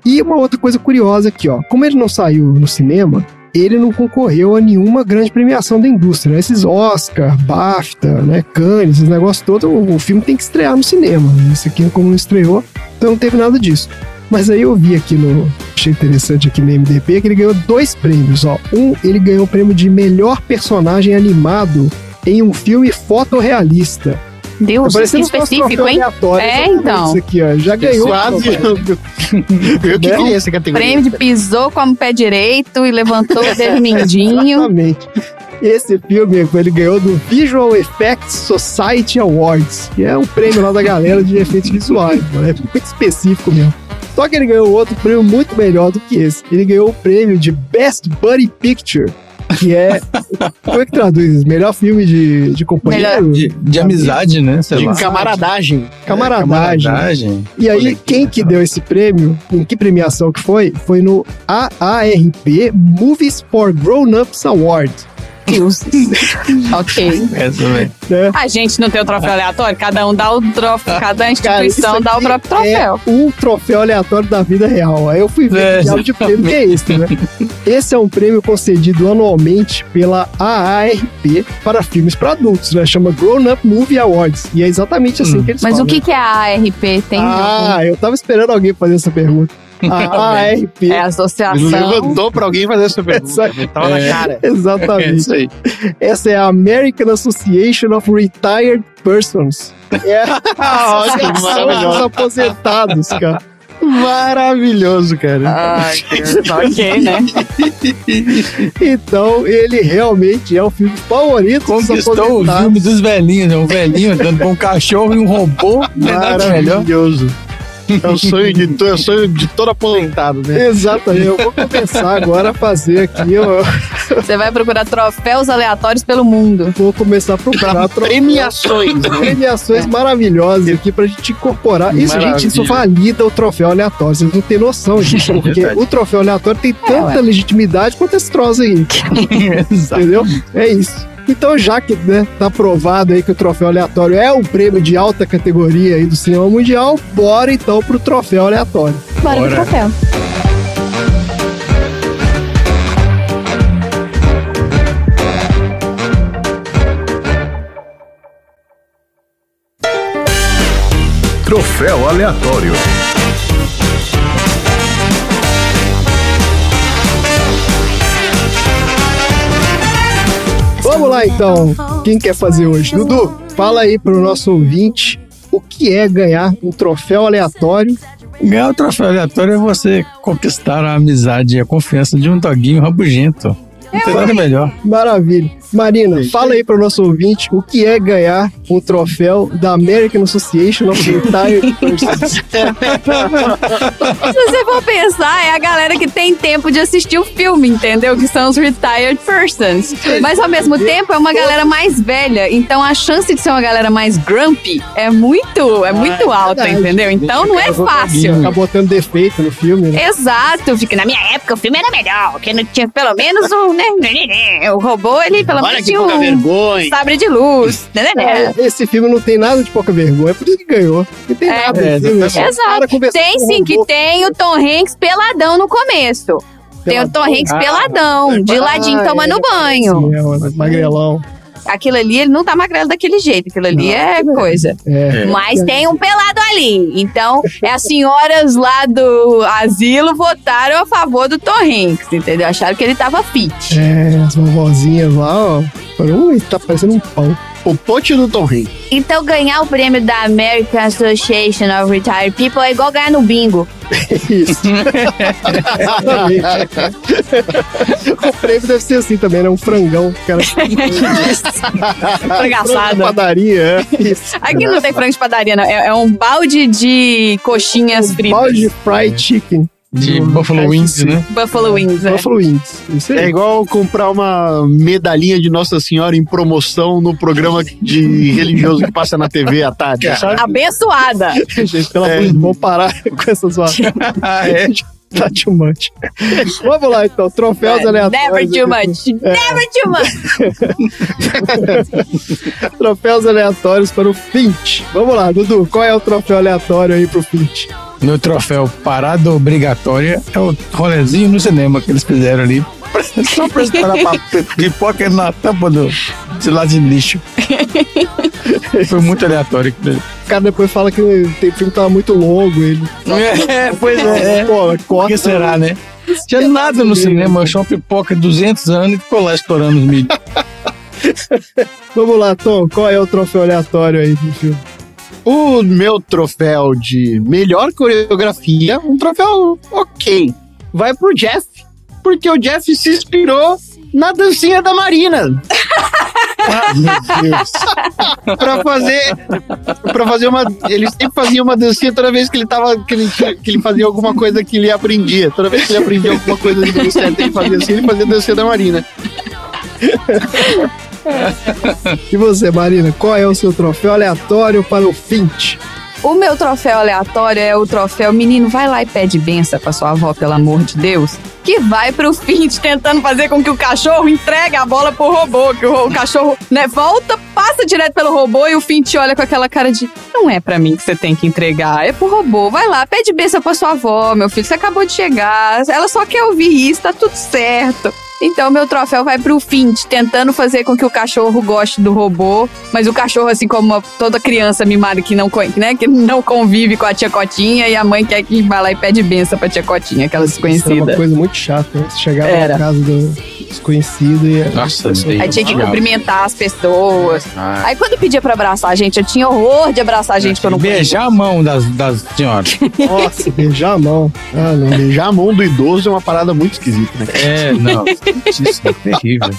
E uma outra coisa curiosa aqui, ó. Como ele não saiu no cinema, ele não concorreu a nenhuma grande premiação da indústria. Né? Esses Oscar, BAFTA, né, Cannes, esses negócios todos, o, o filme tem que estrear no cinema. Né? Aqui, como não estreou, então não teve nada disso. Mas aí eu vi aqui no. Achei interessante aqui no MDP que ele ganhou dois prêmios. Ó. Um, ele ganhou o prêmio de melhor personagem animado em um filme fotorrealista. Deus, Tá específico, um hein? É, então. Isso aqui, ó. Já ganhou. Quase. *laughs* Eu que Né? queria essa categoria. Prêmio de pisou com o pé direito e levantou o dedo *laughs* mindinho. Exatamente. Esse filme ele ganhou do Visual Effects Society Awards, que é um prêmio lá da galera de efeitos visuais. mano. É muito específico mesmo. Só que ele ganhou outro prêmio muito melhor do que esse. Ele ganhou o prêmio de Best Buddy Picture, que é. Como é que traduz isso? Melhor filme de, de companheiro? De, de amizade, né? Sei De lá. camaradagem. Camaradagem. Camaradagem. E aí, quem que deu esse prêmio, em que premiação que foi? Foi no AARP Movies for Grown-Ups Award. Deus. *laughs* ok. Essa. Né? A gente não tem o troféu aleatório, cada um dá o troféu, cada instituição isso dá o próprio troféu. É um troféu aleatório da vida real. Aí eu fui ver É, que diabo de prêmio que é esse, né? Esse é um prêmio concedido anualmente pela AARP para filmes para adultos, né? Chama Grown Up Movie Awards. E é exatamente assim que eles Mas falam. o que, que é a ARP? Tem Ah, eu tava esperando alguém fazer essa pergunta. *laughs* A AARP. é a associação. Levantou pra alguém fazer essa pergunta. Tava na É. cara. *laughs* É Exatamente. isso aí. Essa é a American Association of Retired Persons. É *laughs* a Ah, ótimo, Associação dos maravilhoso. aposentados, cara. Maravilhoso, cara. Ai, Deus. ok, né? Então, ele realmente é o filme favorito dos Conquistou o filme dos velhinhos, né? Um velhinho andando com um cachorro e um robô. É. Maravilhoso. É o sonho de, to- é o sonho de todo aposentado, né? Exatamente. Eu vou começar agora a fazer aqui. Eu Você vai procurar troféus aleatórios pelo mundo. vou começar a procurar troféus. Premiações, né? Premiações maravilhosas aqui pra gente incorporar. Isso, Maravilha. gente, isso valida o troféu aleatório. Vocês não têm noção disso, *laughs* porque Verdade. o troféu aleatório tem tanta legitimidade quanto esse troço aí. *laughs* Entendeu? É isso. Então, já que né, tá provado aí que o troféu aleatório é um prêmio de alta categoria aí do cinema mundial, bora então pro troféu aleatório. Bora pro Bora. troféu. Troféu aleatório. Lá então. Quem quer fazer hoje? Dudu, fala aí pro nosso ouvinte o que é ganhar um troféu aleatório. Ganhar o troféu aleatório é você conquistar a amizade e a confiança de um doguinho rabugento. Não tem nada melhor. Maravilha. Marina, fala aí pro nosso ouvinte o que é ganhar um troféu da American Association of Retired Persons. *laughs* Se você for pensar, é a galera que tem tempo de assistir o filme, entendeu? Que são os retired persons. Mas ao mesmo tempo é uma galera mais velha, então a chance de ser uma galera mais grumpy é muito, é muito alta, verdade. entendeu? Então não é fácil. Tá botando defeito no filme, né? Exato, fica na minha época o filme era melhor, porque não tinha pelo menos um, né? O robô, ele pelo Olha menos que pouca um vergonha. sabre de luz, né? né, né? É, Esse filme não tem nada de pouca vergonha, é por isso que ganhou. Não tem É. nada É, filme. cara Exato. Tem sim, que tem o Tom Hanks peladão no começo. Tem o Tom Hanks Ah, peladão, de ladinho Ah, tomando é, banho. sim, é, o magrelão. Aquilo ali, ele não tá magrelo daquele jeito. Aquilo ali é coisa. É. Mas tem um pelado ali. Então, é as senhoras lá do asilo votaram a favor do Tom Hanks, entendeu? Acharam que ele tava fit. É, as vovozinhas lá, ó. Foram, Ui, tá parecendo um pão. O pote do Tom Hanks. Então, ganhar o prêmio da American Association of Retired People é igual ganhar no bingo. *laughs* Isso. O prêmio deve ser assim também, né? Um frangão. Cara, *laughs* Fragaçado. padaria, é. Isso. Aqui não tem frango de padaria, não. É, é um balde de coxinhas fritas. Balde de fried chicken. De No Buffalo Wings, né? Buffalo Wings, é. Buffalo Wings. Isso aí. É igual comprar uma medalhinha de Nossa Senhora em promoção no programa de religioso que passa na TV à tarde, sabe? Abençoada. *laughs* Gente, pelo É. amor de Deus, vamos parar *laughs* com essas zoadas. *laughs* Ah, é. Tá too much. Vamos lá, então. Troféus aleatórios. Never too much. Never too much. Troféus aleatórios para o Fint. Vamos lá, Dudu. Qual é o troféu aleatório aí pro Fint? No troféu parada obrigatória é o rolezinho no cinema que eles fizeram ali. *laughs* Só pra pra *laughs* pipoca na tampa do, de lá de lixo. *laughs* Foi muito aleatório. O cara depois fala que o filme tava muito longo. Ele... É, pois é. é. Pô, corta. que será, né? Tinha nada no cinema, achou uma pipoca de 200 anos e ficou lá estourando os mídias. Vamos lá, Tom. Qual é o troféu aleatório aí do filme? O meu troféu de melhor coreografia, um troféu ok, vai pro Jeff. Porque o Jeff se inspirou na dancinha da Marina. Ah, meu Deus. *laughs* pra fazer para fazer uma ele sempre fazia uma dancinha toda vez que ele tava que ele, que ele fazia alguma coisa que ele aprendia toda vez que ele aprendia alguma coisa de dança ele fazia assim ele fazia dancinha da Marina E você, Marina, qual é o seu troféu aleatório para o Fint? O meu troféu aleatório é o troféu Menino, vai lá e pede benção pra sua avó, pelo amor de Deus. Que vai pro Fint tentando fazer com que o cachorro entregue a bola pro robô. Que o, o cachorro, né, volta, passa direto pelo robô e o Fint olha com aquela cara de não é pra mim que você tem que entregar, é pro robô. Vai lá, pede benção pra sua avó, meu filho, você acabou de chegar. Ela só quer ouvir isso, tá tudo certo. Então, meu troféu vai pro Fint, tentando fazer com que o cachorro goste do robô, mas o cachorro, assim como uma- toda criança mimada que não, né, que não convive com a tia Cotinha, e a mãe quer que vá lá e pede benção pra tia Cotinha, aquela Isso era uma desconhecida. coisa muito chata, né? Você chegava Era. na casa do desconhecido e... Nossa, Aí tinha que cumprimentar as pessoas. Ah, Aí quando pedia pra abraçar a gente, eu tinha horror de abraçar a gente conhecia. Beijar a mão das, das senhoras. *laughs* Nossa, beijar a mão. Ah, não. beijar a mão do idoso é uma parada muito esquisita né É, não. Isso é terrível.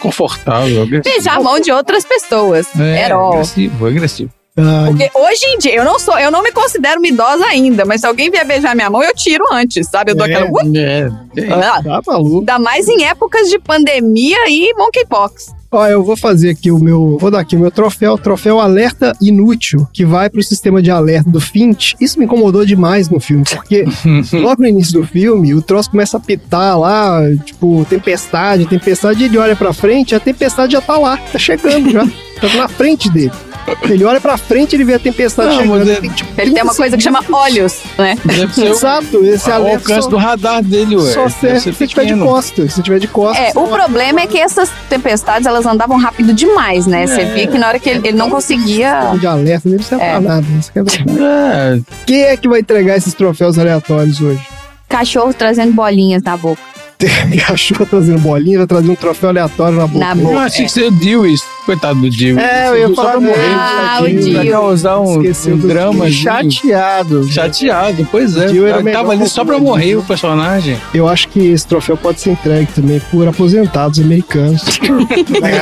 Confortável. agressivo. Beijar a mão de outras pessoas. É, agressivo, agressivo. Ai, Porque hoje em dia, eu não sou, eu não me considero uma idosa ainda, mas se alguém vier beijar minha mão, eu tiro antes, sabe? Eu dou É. aquela. "Uh", É, é. ah, tá maluco. Ainda mais em épocas de pandemia e monkeypox. Ó, eu vou fazer aqui o meu. Vou dar aqui o meu troféu, troféu alerta inútil, que vai pro sistema de alerta do Fint. Isso me incomodou demais no filme, porque *laughs* logo no início do filme, o troço começa a pitar lá, tipo, tempestade, tempestade, e ele olha pra frente, a tempestade já tá lá, tá chegando já. Tá na frente dele. Ele olha pra frente, ele vê a tempestade Não, chegando. é- Tem, tipo, Ele tem uma 30 coisa que chama olhos, né? Deve ser o, Exato, esse o alerta alcance só, do radar dele, ué. só serve se você tiver de costas. Se você tiver de costas. É, o problema é que essas tempestades, elas andavam rápido demais, né? Você via que na hora que ele, ele não conseguia... de alerta nem serve É. nada. Isso que é. É, Quem é que vai entregar esses troféus aleatórios hoje? Cachorro trazendo bolinhas na boca. *laughs* Cachorro trazendo bolinha, vai trazer um troféu aleatório na boca. Na dele. boca. Eu achei que seria o Dewey. Coitado do Dewey. É, eu ia Só falar pra morrer. Ah, o Dewey. Pra causar um, um drama. Chateado. Chateado, pois é. Dewey era tava ali só pra morrer o personagem. Eu acho que esse troféu pode ser entregue também por aposentados americanos. *laughs*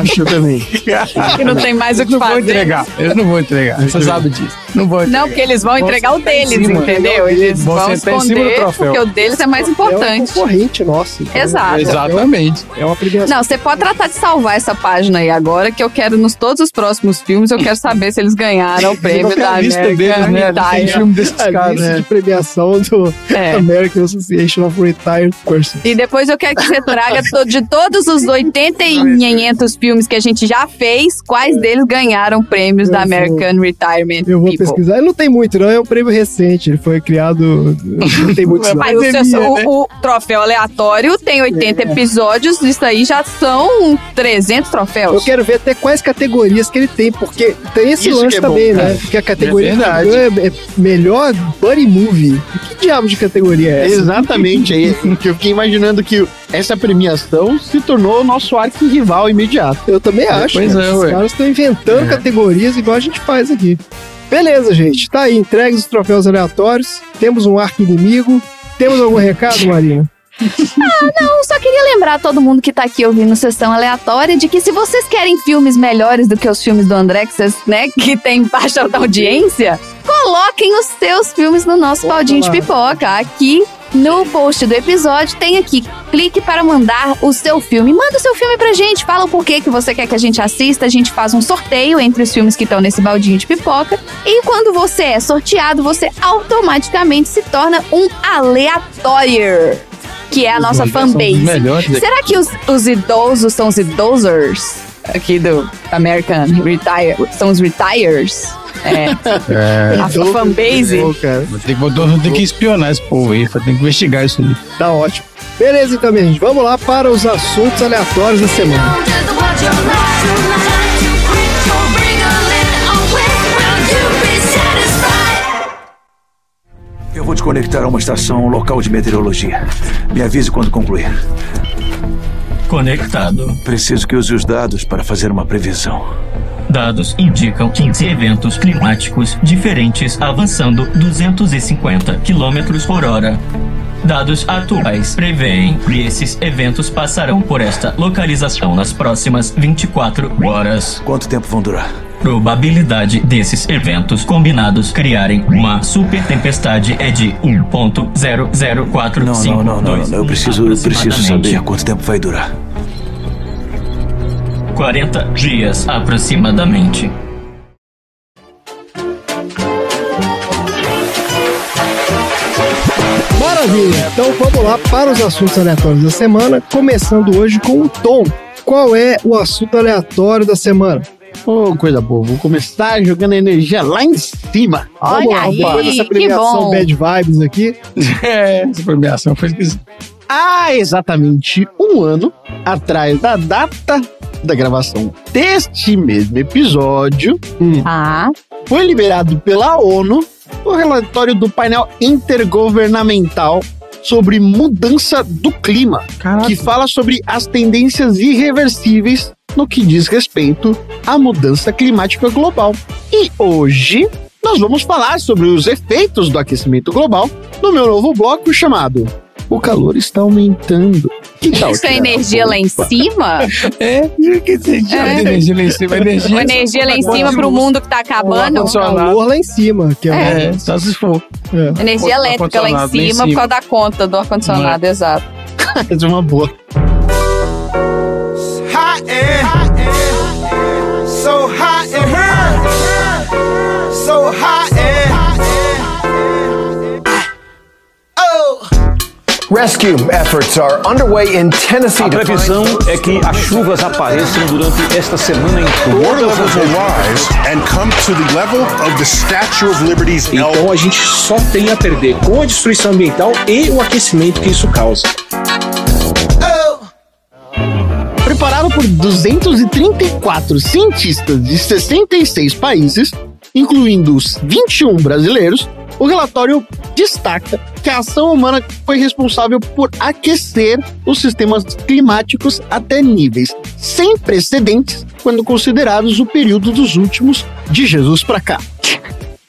Acho também. Que não tem mais o que Não vou fazer. entregar. Eles não vão entregar. Você sabe disso. Não vou entregar. Não, porque eles vão entregar o deles, cima. entendeu? Eles Vão vão sentar em cima do esconder, troféu. porque o deles é mais É um importante. concorrente nosso. então Exato. Exatamente. É uma premiação. Não, você pode tratar de salvar essa página aí agora, que eu quero, nos todos os próximos filmes, eu quero saber se eles ganharam o prêmio da América deles, né? Tem Retire. filme desses caras, né? de premiação do É. American Association of Retired Persons. E depois eu quero que você traga to- de todos os 80 e 500 filmes que a gente já fez, quais deles ganharam prêmios Eu da vou- American Retirement Eu vou People. pesquisar. Não tem muito, não. É um prêmio recente. Ele foi criado. Não tem muito. *laughs* não. Aí o, seu- Pandemia, o- né? o troféu aleatório tem 80 episódios, isso aí já são 300 Eu troféus. quero ver até quais categorias que ele tem, porque tem esse Isso lance que é bom, também, cara. né? Porque a categoria É que é melhor buddy movie. Que diabo de categoria é essa? Exatamente. *laughs* Aí que eu fiquei imaginando que essa premiação se tornou o nosso arquirrival imediato. Eu também acho. Pois cara. é, Os ué. caras estão inventando É. categorias igual a gente faz aqui. Beleza, gente. Tá aí, entregues os troféus aleatórios. Temos um arco inimigo. Temos algum recado, Marina? Eu só queria lembrar todo mundo que tá aqui ouvindo sessão aleatória de que se vocês querem filmes melhores do que os filmes do André, que vocês, né, que tem baixa audiência, coloquem os seus filmes no nosso Opa baldinho de pipoca. Aqui no post do episódio tem aqui, clique para mandar o seu filme. Manda o seu filme pra gente, fala o porquê que você quer que a gente assista, a gente faz um sorteio entre os filmes que estão nesse baldinho de pipoca. E quando você é sorteado, você automaticamente se torna um aleatório. Que é a nossa Os os fanbase. Será que os, os idosos são os idosers? Aqui do American Retire. São os retires? É. *laughs* É. A fanbase. Pô, cara. Tem que, botar- tem que espionar esse povo aí. Tem que investigar isso aí. Tá ótimo. Beleza, então, minha gente. Vamos lá para os assuntos aleatórios da semana. Eu vou te conectar a uma estação local de meteorologia. Me avise quando concluir. Conectado. Preciso que use os dados para fazer uma previsão. Dados indicam 15 eventos climáticos diferentes avançando 250 km por hora. Dados atuais preveem que esses eventos passarão por esta localização nas próximas 24 horas. Quanto tempo vão durar? Probabilidade desses eventos combinados criarem uma super tempestade é de 1.00452. Não, não, não, não, não. Eu preciso, eu preciso saber quanto tempo vai durar. 40 dias aproximadamente. Maravilha. Então vamos lá para os assuntos aleatórios da semana, começando hoje com o Tom. Qual é o assunto aleatório da semana? Ô, coisa boa. Vou começar jogando energia lá em cima. Vamos Olha lá, aí, depois dessa premiação. Bad Vibes aqui. *laughs* É, essa premiação foi esquisita. Há exatamente um ano atrás da data da gravação deste mesmo episódio, Ah, foi liberado pela ONU o relatório do painel intergovernamental sobre mudança do clima, que fala sobre as tendências irreversíveis no que diz respeito à mudança climática global. E hoje nós vamos falar sobre os efeitos do aquecimento global no meu novo bloco chamado O calor está aumentando. Que tal isso é energia lá em cima? *laughs* É, que É. de energia lá em cima. Energia, Uma energia lá em cima pro mundo que tá acabando? O calor lá em cima, que é, É, só se for. é. Energia elétrica lá em Ar-condicionado lá em cima por cima. causa da conta do ar-condicionado, exato. *laughs* Essa é uma boa. Rescue efforts are underway in Tennessee A to previsão é que as chuvas apareçam durante esta semana em todas levels as will regiões. rise and come to the level of the Statue of Liberty's elbow. Então a gente só tem a perder com a destruição ambiental e o aquecimento que isso causa. Preparado por 234 cientistas de 66 países, incluindo os 21 brasileiros, O relatório destaca que a ação humana foi responsável por aquecer os sistemas climáticos até níveis sem precedentes quando considerados o período dos últimos de Jesus para cá.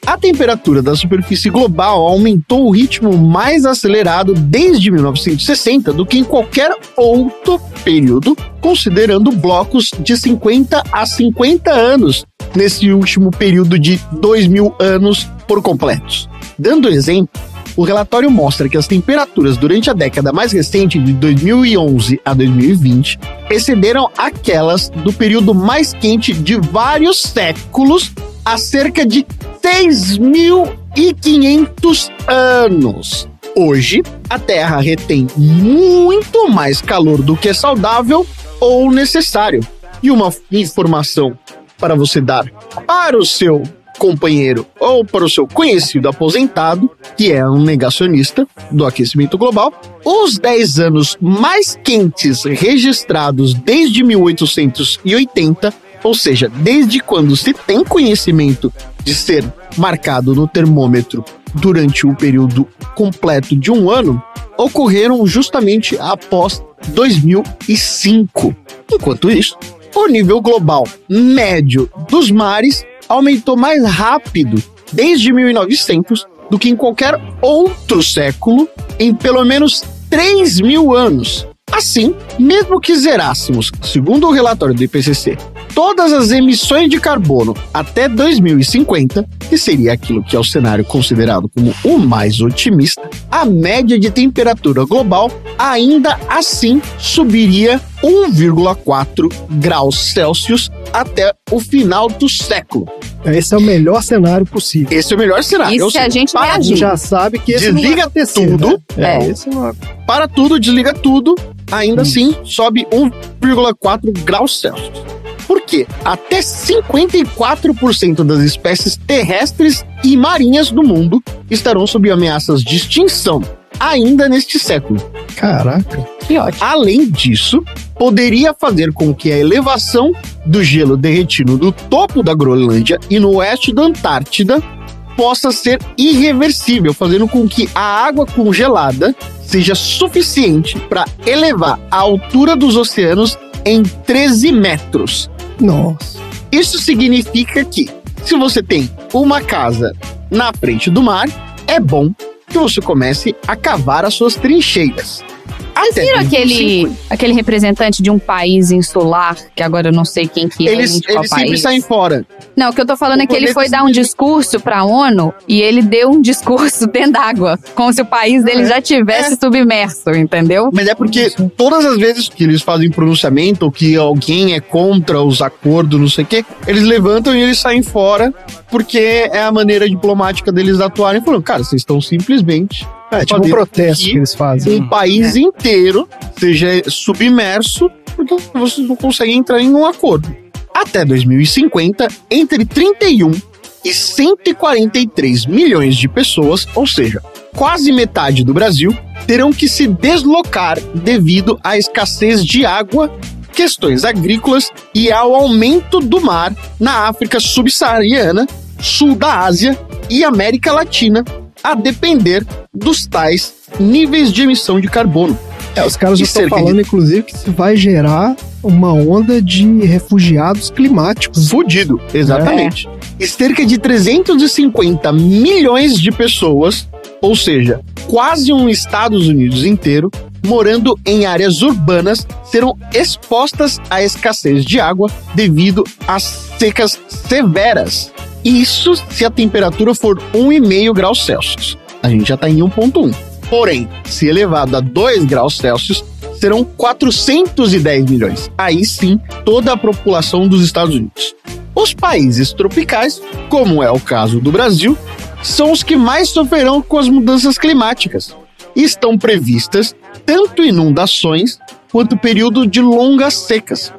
A temperatura da superfície global aumentou o ritmo mais acelerado desde 1960 do que em qualquer outro período, considerando blocos de 50 a 50 anos nesse último período de 2 mil anos por completos. Dando exemplo, o relatório mostra que as temperaturas durante a década mais recente, de 2011 a 2020, excederam aquelas do período mais quente de vários séculos há cerca de 6.500 anos. Hoje, a Terra retém muito mais calor do que é saudável ou necessário. E uma informação para você dar para o seu companheiro ou para o seu conhecido aposentado, que é um negacionista do aquecimento global, os 10 anos mais quentes registrados desde 1880, ou seja, desde quando se tem conhecimento de ser marcado no termômetro durante um período completo de um ano, ocorreram justamente após 2005. Enquanto isso, o nível global médio dos mares aumentou mais rápido desde 1900 do que em qualquer outro século em pelo menos 3 mil anos. Assim, mesmo que zerássemos, segundo o relatório do IPCC, todas as emissões de carbono até 2050, que seria aquilo que é o cenário considerado como o mais otimista, a média de temperatura global ainda assim subiria 1,4 graus Celsius até o final do século. Esse é o melhor cenário possível. Esse é o melhor cenário. Isso Ou se a gente para reagir. já sabe que esse Desliga acontecer, tudo. né? É. esse é Para tudo, desliga tudo, ainda assim sobe 1,4 graus Celsius. Por quê? Até 54% das espécies terrestres e marinhas do mundo estarão sob ameaças de extinção ainda neste século. Caraca. Que ótimo. Além disso, poderia fazer com que a elevação do gelo derretido do topo da Groenlândia e no oeste da Antártida possa ser irreversível, fazendo com que a água congelada seja suficiente para elevar a altura dos oceanos em 13 metros. Nossa. Isso significa que, se você tem uma casa na frente do mar, é bom que você comece a cavar as suas trincheiras. Até Viram aquele, 2050. aquele representante de um país insular, que agora eu não sei quem que é, Eles, nem de qual eles sempre país. saem fora. Não, o que eu tô falando é que ele foi dar um discurso pra ONU e ele deu um discurso *laughs* dentro d'água, como se o país dele já tivesse submerso, entendeu? Mas é porque todas as vezes que eles fazem pronunciamento ou que alguém é contra os acordos, não sei o quê, eles levantam e eles saem fora, porque é a maneira diplomática deles atuarem, falando, cara, vocês estão simplesmente. É, tipo um protesto que que eles fazem. Um país inteiro seja submerso, porque vocês não conseguem entrar em um acordo. Até 2050, entre 31 e 143 milhões de pessoas, ou seja, quase metade do Brasil, terão que se deslocar devido à escassez de água, questões agrícolas e ao aumento do mar na África subsaariana, sul da Ásia e América Latina, a depender dos tais níveis de emissão de carbono. É, os caras estão cerca de- falando, inclusive, que isso vai gerar uma onda de refugiados climáticos. Fudido, exatamente. E cerca de 350 milhões de pessoas, ou seja, quase um Estados Unidos inteiro, morando em áreas urbanas, serão expostas à escassez de água devido às secas severas. Isso se a temperatura for 1,5 graus Celsius. A gente já está em 1,1. Porém, se elevado a 2 graus Celsius, serão 410 milhões. Aí sim, toda a população dos Estados Unidos. Os países tropicais, como é o caso do Brasil, são os que mais sofrerão com as mudanças climáticas. Estão previstas tanto inundações quanto período de longas secas.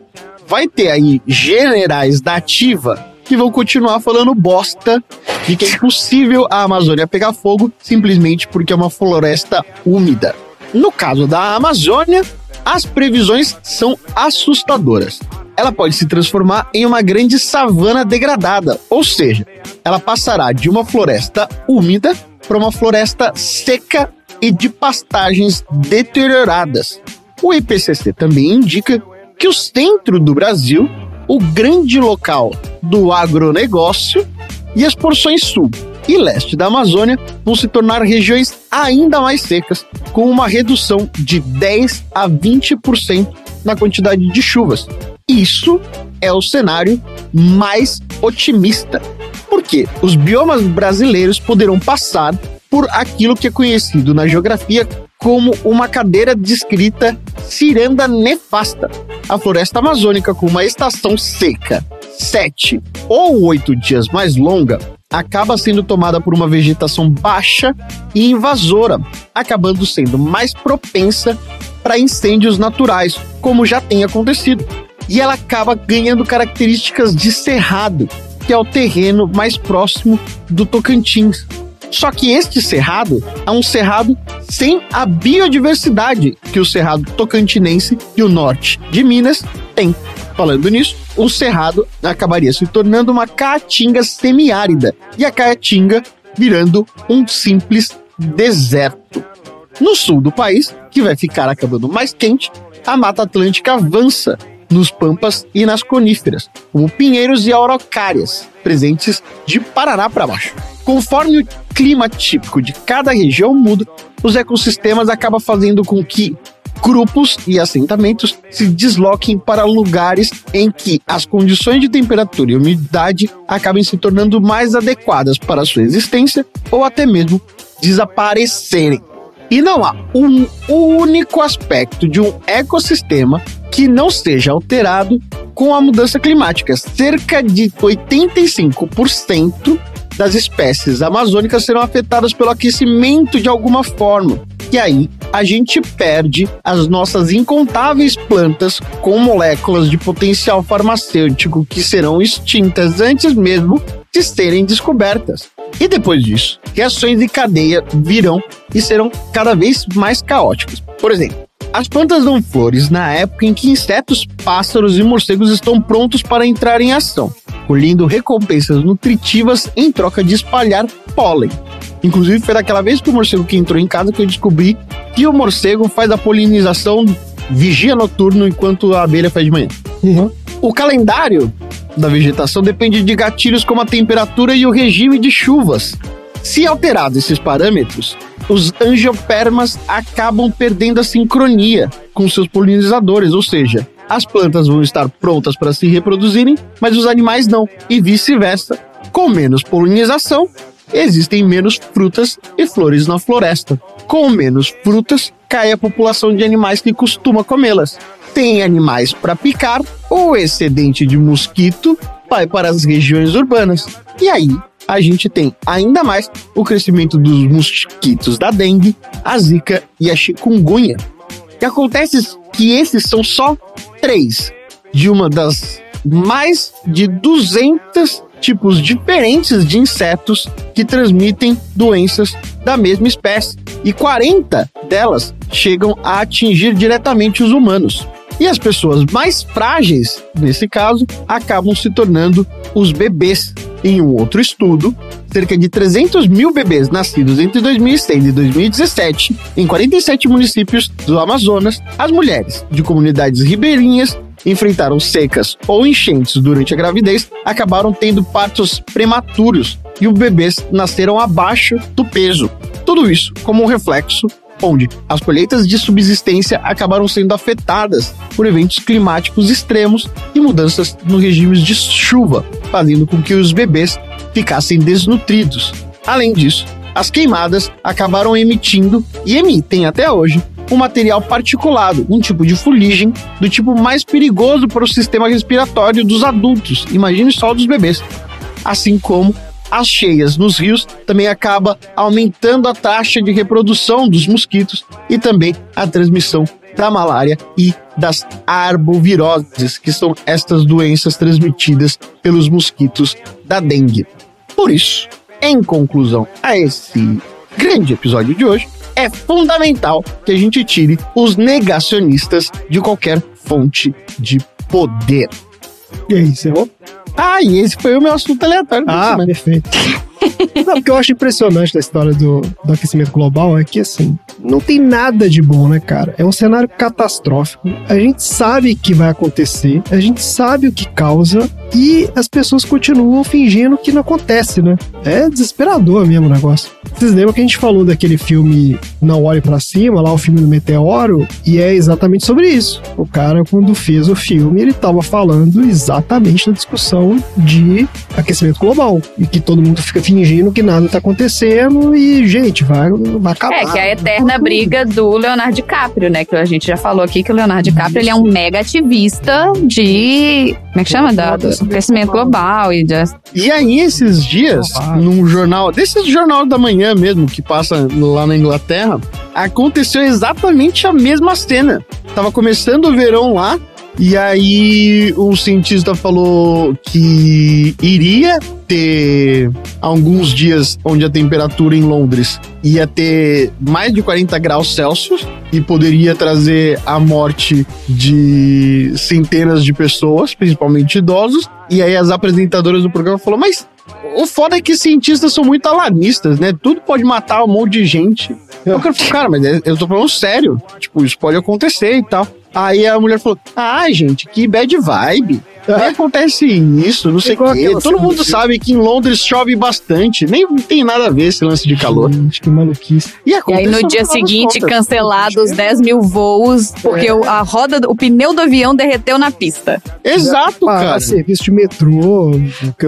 Vai ter aí generais da ativa que vão continuar falando bosta de que é impossível a Amazônia pegar fogo simplesmente porque é uma floresta úmida. No caso da Amazônia, as previsões são assustadoras. Ela pode se transformar em uma grande savana degradada, ou seja, ela passará de uma floresta úmida para uma floresta seca e de pastagens deterioradas. O IPCC também indica que o centro do Brasil, o grande local do agronegócio e as porções sul e leste da Amazônia vão se tornar regiões ainda mais secas, com uma redução de 10 a 20% na quantidade de chuvas. Isso é o cenário mais otimista, porque os biomas brasileiros poderão passar por aquilo que é conhecido na geografia como uma cadeira descrita ciranda nefasta. A floresta amazônica, com uma estação seca, sete ou oito dias mais longa, acaba sendo tomada por uma vegetação baixa e invasora, acabando sendo mais propensa para incêndios naturais, como já tem acontecido. E ela acaba ganhando características de cerrado, que é o terreno mais próximo do Tocantins. Só que este cerrado é um cerrado sem a biodiversidade que o cerrado tocantinense e o norte de Minas tem. Falando nisso, o cerrado acabaria se tornando uma caatinga semiárida e a caatinga virando um simples deserto. No sul do país, que vai ficar acabando mais quente, a Mata Atlântica avança nos pampas e nas coníferas, como pinheiros e araucárias, presentes de Paraná para baixo. Conforme o clima típico de cada região muda, os ecossistemas acabam fazendo com que grupos e assentamentos se desloquem para lugares em que as condições de temperatura e umidade acabem se tornando mais adequadas para sua existência ou até mesmo desaparecerem. E não há um único aspecto de um ecossistema que não seja alterado com a mudança climática. Cerca de 85% das espécies amazônicas serão afetadas pelo aquecimento de alguma forma. E aí a gente perde as nossas incontáveis plantas com moléculas de potencial farmacêutico que serão extintas antes mesmo de serem descobertas. E depois disso, reações de cadeia virão e serão cada vez mais caóticas. Por exemplo, as plantas dão flores na época em que insetos, pássaros e morcegos estão prontos para entrar em ação, colhendo recompensas nutritivas em troca de espalhar pólen. Inclusive, foi daquela vez que o morcego que entrou em casa que eu descobri que o morcego faz a polinização vigia noturno enquanto a abelha faz de manhã. Uhum. O calendário da vegetação depende de gatilhos como a temperatura e o regime de chuvas. Se alterados esses parâmetros, os angiopermas acabam perdendo a sincronia com seus polinizadores, ou seja, as plantas vão estar prontas para se reproduzirem, mas os animais não, e vice-versa. Com menos polinização, existem menos frutas e flores na floresta. Com menos frutas, cai a população de animais que costuma comê-las. Tem animais para picar, o excedente de mosquito vai para as regiões urbanas. E aí, a gente tem ainda mais o crescimento dos mosquitos da dengue, a zika e a chikungunya. E acontece que esses são só três de uma das mais de 200 tipos diferentes de insetos que transmitem doenças da mesma espécie. E 40 delas chegam a atingir diretamente os humanos. E as pessoas mais frágeis, nesse caso, acabam se tornando os bebês. Em um outro estudo, cerca de 300 mil bebês nascidos entre 2006 e 2017, em 47 municípios do Amazonas, as mulheres de comunidades ribeirinhas enfrentaram secas ou enchentes durante a gravidez, acabaram tendo partos prematuros e os bebês nasceram abaixo do peso. Tudo isso como um reflexo onde as colheitas de subsistência acabaram sendo afetadas por eventos climáticos extremos e mudanças no regime de chuva, fazendo com que os bebês ficassem desnutridos. Além disso, as queimadas acabaram emitindo e emitem até hoje um material particulado, um tipo de fuligem do tipo mais perigoso para o sistema respiratório dos adultos, imagine só dos bebês. Assim como as cheias nos rios também acaba aumentando a taxa de reprodução dos mosquitos e também a transmissão da malária e das arboviroses, que são estas doenças transmitidas pelos mosquitos da dengue. Por isso, em conclusão a esse grande episódio de hoje, é fundamental que a gente tire os negacionistas de qualquer fonte de poder. E aí, encerrou? Ah, e esse foi o meu assunto aleatório. Ah, perfeito. *laughs* Não, o que eu acho impressionante da história do, do aquecimento global é que, assim, não tem nada de bom, né, cara? É um cenário catastrófico. A gente sabe que vai acontecer, a gente sabe o que causa e as pessoas continuam fingindo que não acontece, né? É desesperador mesmo o negócio. Vocês lembram que a gente falou daquele filme Não Olhe Pra Cima, lá o filme do Meteoro, e é exatamente sobre isso. O cara, quando fez o filme, ele tava falando exatamente da discussão de aquecimento global e que todo mundo fica fingindo que nada tá acontecendo e, gente, vai, vai acabar. É, que é a eterna briga do Leonardo DiCaprio, né? Que a gente já falou aqui que o Leonardo DiCaprio ele é um mega ativista de. Como é que chama? Da, do aquecimento global e de, E aí, esses dias, num jornal, desse jornal da manhã mesmo, que passa lá na Inglaterra, aconteceu exatamente a mesma cena. Tava começando o verão lá, e aí um cientista falou que iria ter alguns dias onde a temperatura em Londres ia ter mais de 40 graus Celsius e poderia trazer a morte de centenas de pessoas, principalmente idosos. E aí as apresentadoras do programa falaram, mas o foda é que cientistas são muito alarmistas, né? Tudo pode matar um monte de gente. Eu quero falar, cara, mas eu tô falando sério. Tipo, isso pode acontecer e tal. Aí a mulher falou: Ah, gente, que bad vibe. Nem acontece isso, não sei o quê. Todo mundo do- sabe que em Londres chove bastante. Nem tem nada a ver esse lance de calor. Gente, que maluquice. E, E aí no dia seguinte contas. cancelados 10 mil voos porque É. o- a roda, do- o pneu do avião derreteu na pista. Exato, Parar cara. serviço de metrô.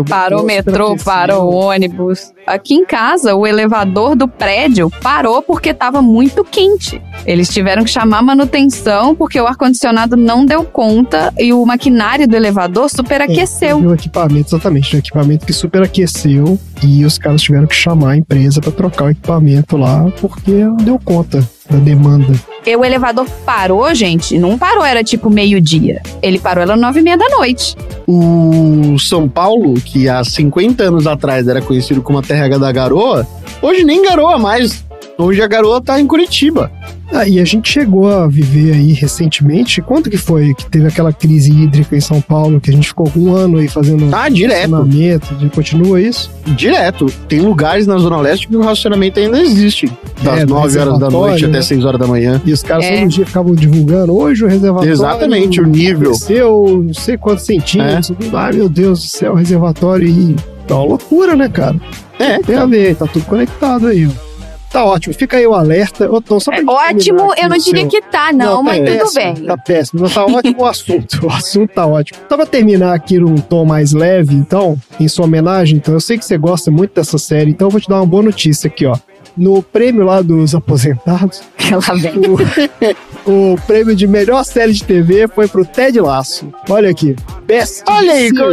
Parou o metrô, parou o ônibus. Aqui em casa, o elevador do prédio parou porque estava muito quente. Eles tiveram que chamar a manutenção porque o ar-condicionado não deu conta e o maquinário do elevador superaqueceu. É, o equipamento, exatamente. O equipamento que superaqueceu e os caras tiveram que chamar a empresa para trocar o equipamento lá porque não deu conta da demanda. E o elevador parou, gente. Não parou, era tipo meio-dia. Ele parou, era nove e meia da noite. O São Paulo, que há 50 anos atrás era conhecido como a terra da garoa, hoje nem garoa mais. Hoje a garoa tá em Curitiba. Ah, e a gente chegou a viver aí recentemente. Quanto que foi que teve aquela crise hídrica em São Paulo, que a gente ficou um ano aí fazendo Ah, direto. racionamento? De, continua isso? Direto. Tem lugares na Zona Leste que o racionamento ainda existe. Das É, do 9 horas da noite reservatório, até né? 6 horas da manhã. E os caras É. todo dia ficavam divulgando. Hoje o reservatório. Exatamente, o nível. Cresceu não sei quantos centímetros. Ai, meu Deus do céu, o reservatório aí. Tá uma loucura, né, cara? É, Tem a ver, tá tudo conectado aí, ó. Tá ótimo, fica aí o alerta. Tom, só É ótimo, eu não diria seu- que tá, não, mas tá tudo péssimo, bem. Tá péssimo, mas tá ótimo o assunto. *laughs* O assunto tá ótimo. Só pra terminar aqui num tom mais leve, então, em sua homenagem, então, eu sei que você gosta muito dessa série, então eu vou te dar uma boa notícia aqui, ó. No prêmio lá dos aposentados, *laughs* Ela vem. o, o prêmio de melhor série de TV foi pro Ted Laço. Olha aqui. Best Olha aí, como-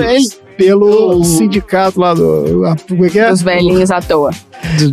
pelo sindicato lá do. a- Como é que é? Os velhinhos à toa.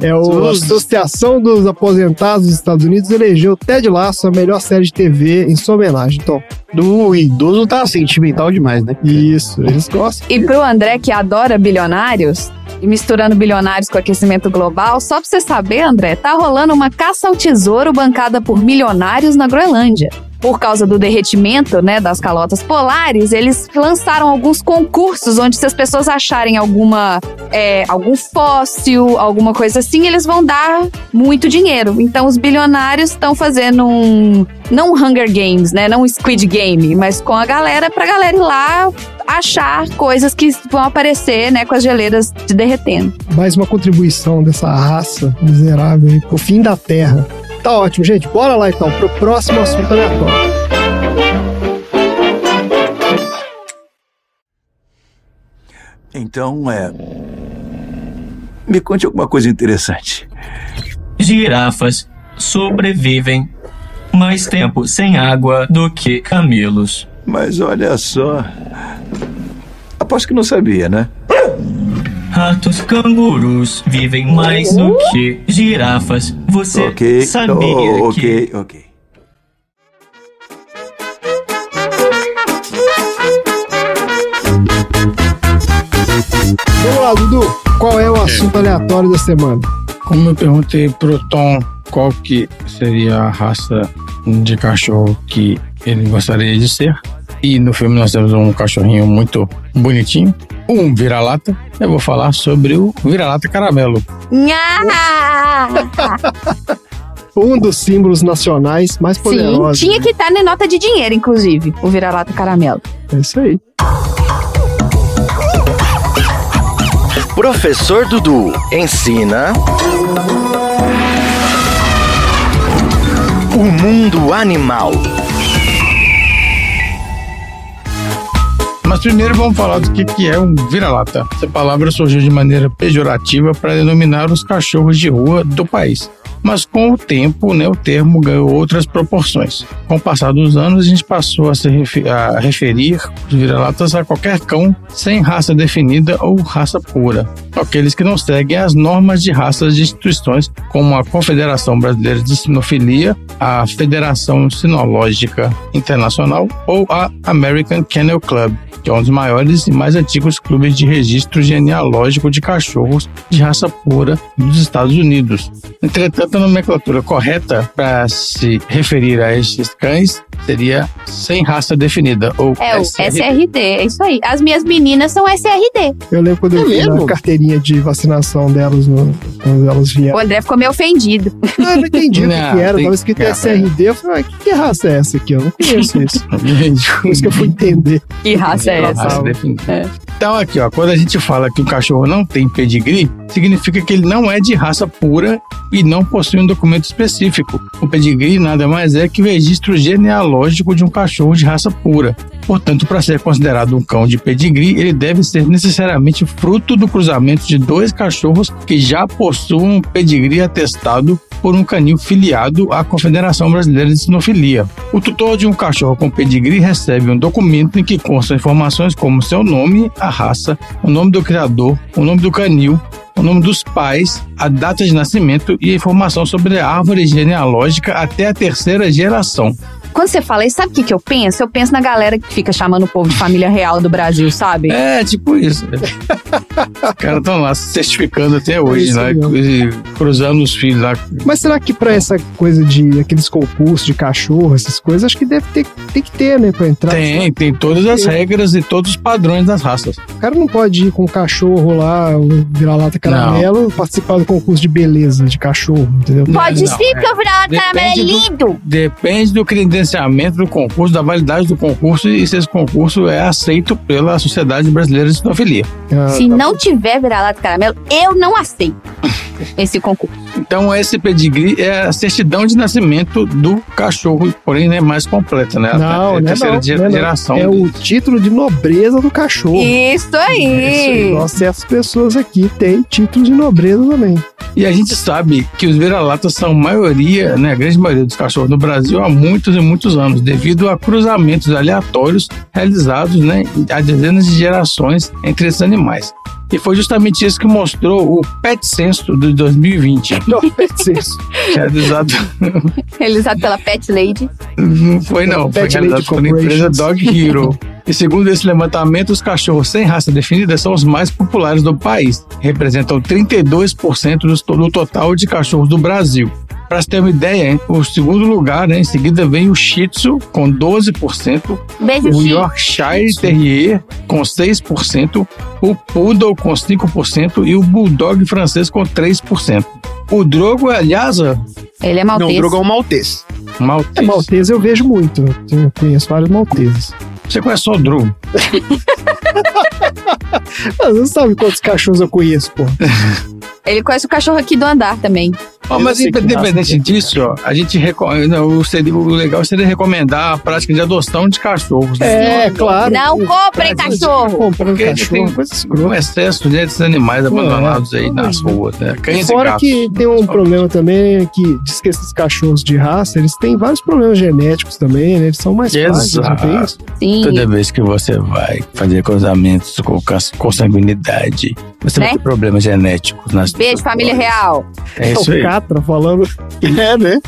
É o, a Associação dos Aposentados dos Estados Unidos elegeu Ted Lasso a melhor série de TV em sua homenagem. Então, Do idoso tá sentimental demais, né? isso, eles gostam. E pro André, que adora bilionários, misturando bilionários com aquecimento global, só pra você saber, André, tá rolando uma caça ao tesouro bancada por milionários na Groenlândia. Por causa do derretimento, né, das calotas polares, eles lançaram alguns concursos onde se as pessoas acharem alguma, é, algum fóssil, alguma coisa assim, eles vão dar muito dinheiro. Então os bilionários estão fazendo um, não Hunger Games, né, não Squid Game, mas com a galera, pra galera ir lá achar coisas que vão aparecer, né, com as geleiras se derretendo. Mais uma contribuição dessa raça miserável aí pro fim da Terra. Tá ótimo, gente. Bora lá então pro próximo assunto aleatório. Então, é. Me conte alguma coisa interessante. Girafas sobrevivem mais tempo sem água do que camelos. Mas olha só. Aposto que não sabia, né? Ratos cangurus vivem mais do que girafas. Você ok. sabia Oh, que ok, ok. Vamos lá, Dudu. Qual é o assunto aleatório da semana? Como eu perguntei pro Tom qual que seria a raça de cachorro que ele gostaria de ser, E no filme nós temos um cachorrinho muito bonitinho, um vira-lata. Eu vou falar sobre o vira-lata caramelo. Nha! *laughs* Um dos símbolos nacionais mais Sim, poderosos. tinha que estar na nota de dinheiro, inclusive, o vira-lata caramelo. É isso aí. Professor Dudu ensina. O mundo animal. Mas primeiro vamos falar do que, que é um vira-lata. Essa palavra surgiu de maneira pejorativa para denominar os cachorros de rua do país. Mas com o tempo, né, o termo ganhou outras proporções. Com o passar dos anos, a gente passou a, se refe- a referir os vira-latas a qualquer cão sem raça definida ou raça pura. Aqueles que não seguem as normas de raças de instituições como a Confederação Brasileira de Sinofilia, a Federação Sinológica Internacional ou a American Kennel Club, que é um dos maiores e mais antigos clubes de registro genealógico de cachorros de raça pura dos Estados Unidos. Entretanto, a nomenclatura correta para se referir a estes cães seria sem raça definida, ou É o SRD. SRD, é isso aí. As minhas meninas são SRD. Eu lembro quando eu É vi mesmo? a carteirinha de vacinação delas no- quando elas O vieram. André ficou meio ofendido. Ah, eu não entendi o que, Não, que era. tem- Tava escrito cara. SRD. Eu falei, ah, que, que raça é essa aqui? Eu não conheço isso. *laughs* Por isso que eu fui entender. Que raça é essa? Raça definida. Então, aqui, ó, quando a gente fala que o cachorro não tem pedigree, significa que ele não é de raça pura e não possui um documento específico. O pedigree nada mais é que o registro genealógico de um cachorro de raça pura. Portanto, para ser considerado um cão de pedigree, ele deve ser necessariamente fruto do cruzamento de dois cachorros que já possuam um pedigree atestado por um canil filiado à Confederação Brasileira de Sinofilia. O tutor de um cachorro com pedigree recebe um documento em que constam informações como seu nome, a raça, o nome do criador, o nome do canil, o nome dos pais, a data de nascimento e a informação sobre a árvore genealógica até a terceira geração. Quando você fala isso, sabe o que, que eu penso? Eu penso na galera que fica chamando o povo de família real do Brasil, sabe? É, tipo isso. Os caras estão lá se certificando até hoje, isso né? Cruzando os filhos lá. Mas será que pra essa coisa de aqueles concursos de cachorro, essas coisas, acho que deve ter, tem que ter, né, pra entrar? Tem, tem todas as regras e todos os padrões das raças. O cara não pode ir com um cachorro lá, um vira-lata caramelo, participar do concurso de beleza de cachorro, entendeu? Pode Não, sim, é. porque o vira-lata caramelo é Depende do- lindo. Depende do credenciamento do concurso, da validade do concurso e se esse concurso é aceito pela Sociedade Brasileira de Sinofilia. Ah, Se não tiver vira-lata caramelo, eu não aceito *laughs* esse concurso. Então, esse pedigree é a certidão de nascimento do cachorro, porém, né, mais completa, né? Não, é a terceira não, ge- né, não. geração. É o título de nobreza do cachorro. Isso Isso aí, aí. Nós, certas pessoas aqui têm título de nobreza também. E a gente sabe que os vira-latas são maioria, né, a grande maioria dos cachorros no Brasil há muitos e muitos anos, devido a cruzamentos aleatórios realizados né, há dezenas de gerações entre esses animais. E foi justamente isso que mostrou o Pet Censo de 2020, Não, *laughs* pet senso. realizado Realizado pela Pet Lady. Não foi não, foi Pet realizado Lady pela empresa. Dog Hero. E segundo esse levantamento, os cachorros sem raça definida são os mais populares do país. Representam 32% dos- do total de cachorros do Brasil. Para você ter uma ideia, hein, o segundo lugar, né, em seguida vem o Shih Tzu com 12%, Beijo, o. Yorkshire Terrier com 6%, o Poodle com 5% e o Bulldog francês com 3%. O Drogo Lhasa, Ele é Não, maltês. o Drogo é um maltês. maltês. É, maltese eu vejo muito. Eu conheço vários malteses. Você conhece só o Drogo? *laughs* Você não sabe quantos cachorros eu conheço, pô. *laughs* Ele conhece o cachorro aqui do andar também. Eu mas independente disso, ó, a gente reco- não, o, legal seria recomendar a prática de adoção de cachorros. né? É, claro. Não comprem cachorro. Comprando Porque cachorro, tem um excesso né, desses animais abandonados aí nas ruas, né? Cães e Fora gatos. que tem um problema também, é que diz que esses cachorros de raça, eles têm vários problemas genéticos também, né? Eles são mais frágeis, não tem isso? Sim. Toda vez que você vai fazer cruzamentos com consanguinidade, você Né? vai ter problemas genéticos nas Beijo, família real. É isso o aí. Catra falando. É, né?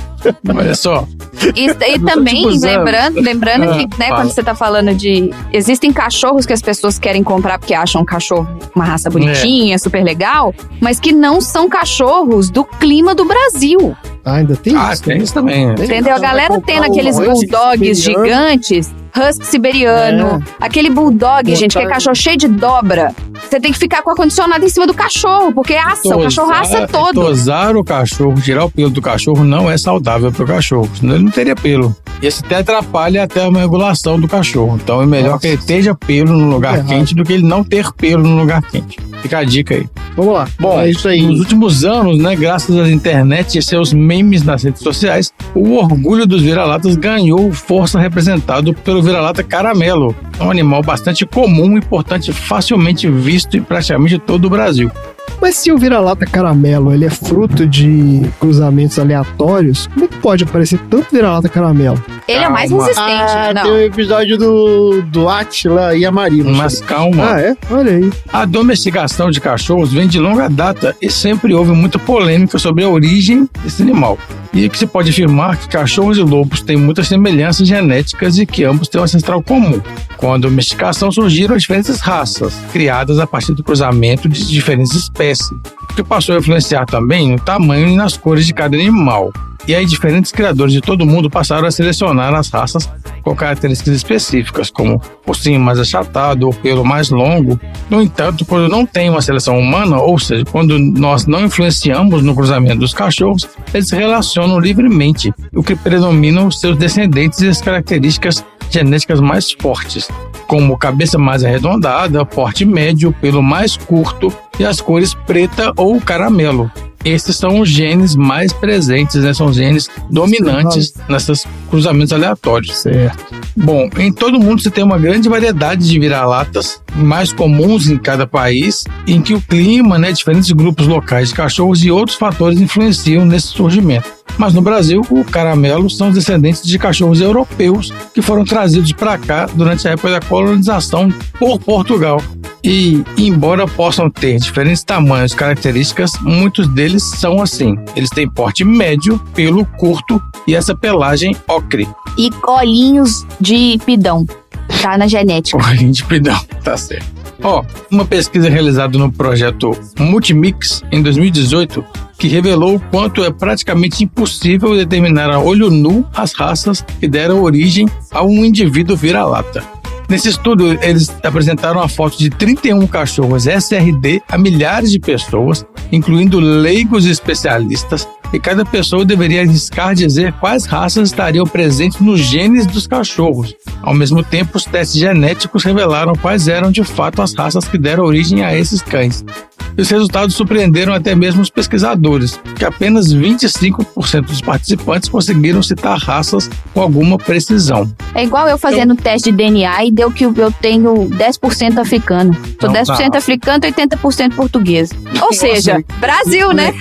Olha só. E, e também, tipo usando. lembrando, lembrando Ah, que, né, fala. quando você tá falando de. Existem cachorros que as pessoas querem comprar porque acham um cachorro, uma raça bonitinha, super legal, mas que não são cachorros do clima do Brasil. Ah, ainda tem Ah, isso? tem isso também. né? Entendeu? A galera comprar tendo aqueles bulldogs gigantes. Husky siberiano, aquele bulldog, gente, que é cachorro cheio de dobra. Você tem que ficar com o ar-condicionado em cima do cachorro, porque assa, o cachorro assa todo. Tosar o cachorro, tirar o pelo do cachorro não é saudável pro cachorro, senão ele não teria pelo. E isso até atrapalha até a regulação do cachorro. Então é melhor que ele esteja pelo no lugar Errado. quente do que ele não ter pelo no lugar quente. Fica a dica aí. Vamos lá. Bom, É isso aí. nos últimos anos, né, graças à internet e seus memes nas redes sociais, o orgulho dos vira-latas ganhou força representado pelo vira-lata caramelo, um animal bastante comum e, facilmente visto em praticamente todo o Brasil. Mas se o vira-lata caramelo ele é fruto de cruzamentos aleatórios, como é que pode aparecer tanto vira-lata caramelo? Ele é mais Calma. resistente. Ah, não. tem o episódio do, do Atila e Amarino. Mas calma. Ah, é? Olha aí. A domesticação de cachorros vem de longa data e sempre houve muita polêmica sobre a origem desse animal. E que se pode afirmar que cachorros e lobos têm muitas semelhanças genéticas e que ambos têm um ancestral comum. Com a domesticação surgiram diferentes raças, criadas a partir do cruzamento de diferentes espécies, o que passou a influenciar também no tamanho e nas cores de cada animal. E aí diferentes criadores de todo mundo passaram a selecionar as raças com características específicas, como focinho mais achatado ou pelo mais longo. No entanto, quando não tem uma seleção humana, ou seja, quando nós não influenciamos no cruzamento dos cachorros, eles se relacionam livremente, o que predominam os seus descendentes e as características genéticas mais fortes, como cabeça mais arredondada, porte médio, pelo mais curto e as cores preta ou caramelo. Esses são os genes mais presentes, né? São os genes dominantes nesses cruzamentos aleatórios. Certo. Bom, em todo o mundo se tem uma grande variedade de vira-latas, mais comuns em cada país, em que o clima, né, diferentes grupos locais de cachorros e outros fatores influenciam nesse surgimento. Mas no Brasil, o caramelo são descendentes de cachorros europeus que foram trazidos para cá durante a época da colonização por Portugal. E, embora possam ter diferentes tamanhos e características, muitos deles são assim. Eles têm porte médio, pelo curto e essa pelagem ocre. E olhinhos de pidão. Tá na genética. Olhinho de pidão, *laughs* tá certo. Ó, uma pesquisa realizada no projeto Multimix em 2018 que revelou o quanto é praticamente impossível determinar a olho nu as raças que deram origem a um indivíduo vira-lata. Nesse estudo, eles apresentaram a foto de 31 cachorros SRD a milhares de pessoas, incluindo leigos e especialistas, e cada pessoa deveria arriscar dizer quais raças estariam presentes nos genes dos cachorros. Ao mesmo tempo, os testes genéticos revelaram quais eram de fato as raças que deram origem a esses cães. Os resultados surpreenderam até mesmo os pesquisadores, que apenas 25% dos participantes conseguiram citar raças com alguma precisão. É igual eu fazendo teste de DNA e deu que eu tenho 10% africano. Sou Não, 10% tá. africano e 80% português. Ou seja, Brasil, né?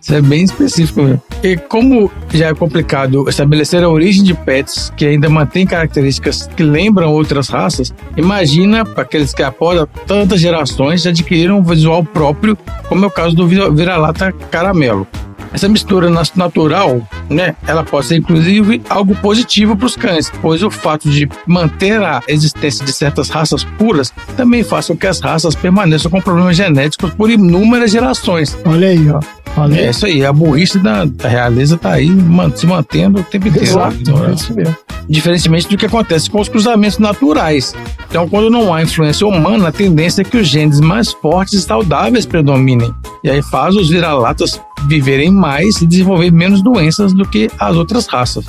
Isso é bem específico mesmo. E como já é complicado estabelecer a origem de pets que ainda mantém características que lembram outras raças, imagina para aqueles que após tantas gerações já adquiriram visual próprio, como é o caso do vira- vira-lata caramelo. Essa mistura natural, né, ela pode ser inclusive algo positivo para os cães, pois o fato de manter a existência de certas raças puras também faz com que as raças permaneçam com problemas genéticos por inúmeras gerações. Olha aí, ó. Olha É isso aí, a burrice da, da realeza tá aí man- se mantendo o tempo inteiro. Exato, Então, é isso mesmo. Diferentemente do que acontece com os cruzamentos naturais. Então, quando não há influência humana, a tendência é que os genes mais fortes e saudáveis predominem. E aí faz os vira-latas viverem mais e desenvolver menos doenças do que as outras raças.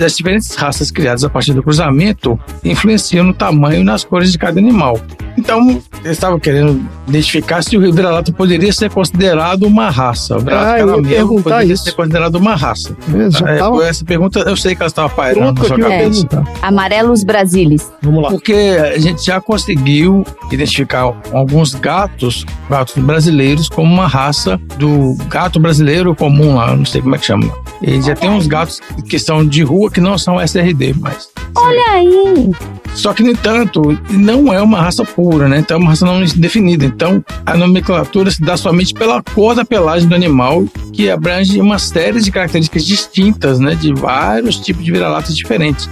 As diferentes raças criadas a partir do cruzamento influenciam no tamanho e nas cores de cada animal. Então, eu estava querendo identificar se o vira-lata poderia ser considerado uma raça. O Ah, eu ia perguntar poderia isso. ser considerado uma raça. Beleza, já É, tava Essa pergunta, eu sei que ela estava pairando pronto na sua cabeça. perguntar. Amarelos brasilis. Vamos lá. Porque a gente já conseguiu identificar alguns gatos, gatos brasileiros, como uma raça do gato brasileiro comum lá, não sei como é que chama. E já tem uns gatos que são de rua que não são SRD, mas. Olha aí. Só que, no entanto, não é uma raça pura, né? Então é uma raça não definida. Então a nomenclatura se dá somente pela cor da pelagem do animal, que abrange uma série de características distintas, né? De vários tipos de vira-latas diferentes.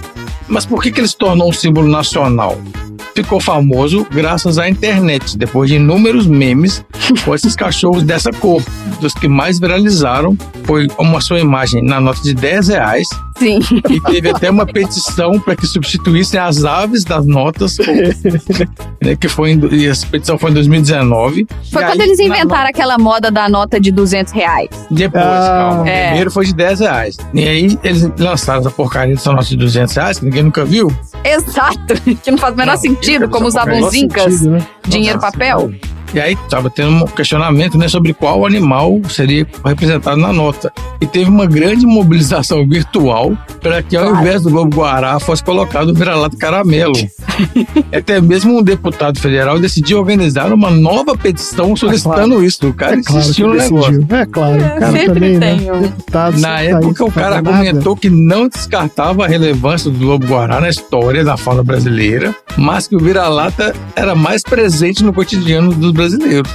Mas por que, que ele se tornou um símbolo nacional? Ficou famoso graças à internet, depois de inúmeros memes *laughs* com esses cachorros dessa cor. Dos que mais viralizaram foi uma sua imagem na nota de 10 reais, Sim. E teve até uma petição para que substituíssem as aves das notas, né, que foi em, e essa petição foi em 2019. Foi E quando aí, eles inventaram aquela moda da nota de 200 reais. Depois, Ah, calma. é. Primeiro foi de 10 reais. E aí eles lançaram essa porcaria dessa nota de 200 reais, que ninguém nunca viu. Exato. *laughs* Que não faz o menor Não, sentido, como essa usavam os incas. né? Dinheiro, papel. E aí tava tendo um questionamento né, sobre qual animal seria representado na nota. E teve uma grande mobilização virtual para que, ao invés do lobo guará, fosse colocado o vira-lata caramelo. *laughs* Até mesmo um deputado federal decidiu organizar uma nova petição solicitando isso. O cara É claro insistiu no negócio. decidiu. É claro, o cara sempre também, tem né? Deputado. Na tá época, o cara argumentou que não descartava a relevância do lobo-guará na história da fauna brasileira, mas que o vira-lata era mais presente no cotidiano dos brasileiros.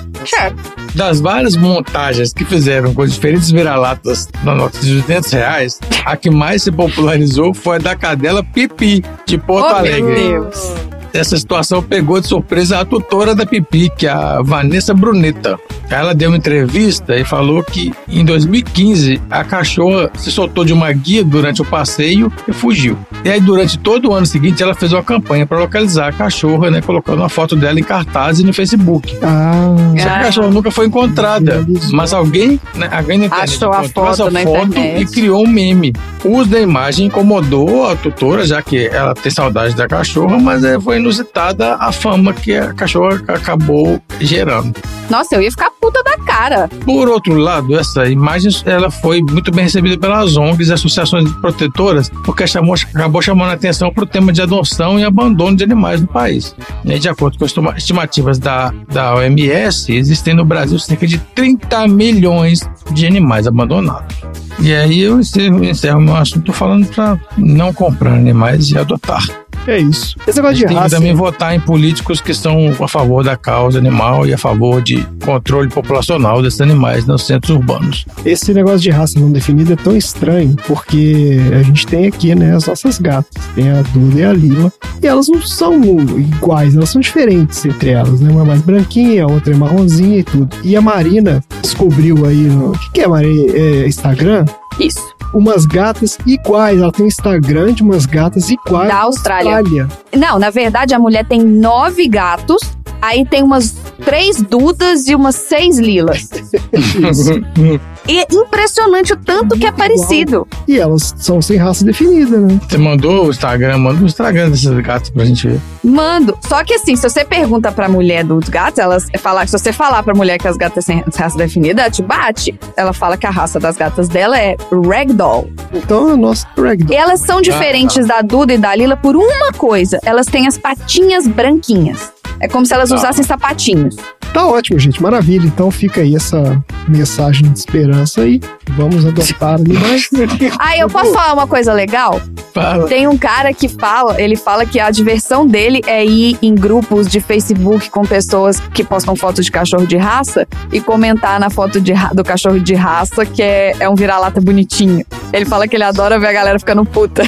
Das várias montagens que fizeram com diferentes vira-latas na nota de 200 reais, a que mais se popularizou foi a da cadela Pipi, de Porto Oh, meu Alegre. Deus. Essa situação pegou de surpresa a tutora da Pipi, que é a Vanessa Brunetta. Ela deu uma entrevista e falou que em 2015 a cachorra se soltou de uma guia durante o passeio e fugiu. E aí durante todo o ano seguinte ela fez uma campanha para localizar a cachorra, né, colocando uma foto dela em cartaz e no Facebook. Ah, Só que a cachorra nunca foi encontrada, mas alguém, né, alguém na internet Achou a foto essa na foto internet. e criou um meme. O uso da imagem incomodou a tutora, já que ela tem saudade da cachorra, mas é, foi inusitada a fama que a cachorra acabou gerando. Nossa, eu ia ficar puta da cara. Por outro lado, essa imagem ela foi muito bem recebida pelas ONGs e associações protetoras, porque chamou, acabou chamando a atenção para o tema de adoção e abandono de animais no país. De acordo com as estima- estimativas da, da OMS, existem no Brasil cerca de 30 milhões de animais abandonados. E aí eu encerro, encerro meu assunto falando para não comprar animais e adotar. É isso. Esse negócio de tem que raça. também votar em políticos que são a favor da causa animal e a favor de controle populacional desses animais nos centros urbanos. Esse negócio de raça não definida é tão estranho, porque a gente tem aqui, né, as nossas gatas. Tem a Duda e a Lila. E elas não são iguais, elas são diferentes entre elas, né? Uma é mais branquinha, a outra é marronzinha e tudo. E a Marina descobriu aí. O que, que é, Marina? É Instagram? Isso. Umas gatas iguais. Ela tem um Instagram de umas gatas iguais. Da Austrália. Não, na verdade, a mulher tem nove gatos, aí tem umas três dudas e umas seis lilas. *laughs* *laughs* E é impressionante o tanto que é parecido. E elas são sem raça definida, né? Você mandou o Instagram, manda o Instagram desses gatos pra gente ver. Mando. Só que assim, se você pergunta pra mulher dos gatos, ela fala, se você falar pra mulher que as gatas têm raça definida, ela te bate. Ela fala que a raça das gatas dela é Ragdoll. Então a nossa Ragdoll. Elas são diferentes da Duda e da Lila por uma coisa: elas têm as patinhas branquinhas. É como se elas Tá. usassem sapatinhos. Tá ótimo, gente. Maravilha. Então fica aí essa mensagem de esperança aí. Vamos adotar animais. *laughs* Ah, eu posso falar uma coisa legal? Fala. Tem um cara que fala, ele fala que a diversão dele é ir em grupos de Facebook com pessoas que postam fotos de cachorro de raça e comentar na foto de do cachorro de raça que é, é um vira-lata bonitinho. Ele fala que ele adora ver a galera ficando puta.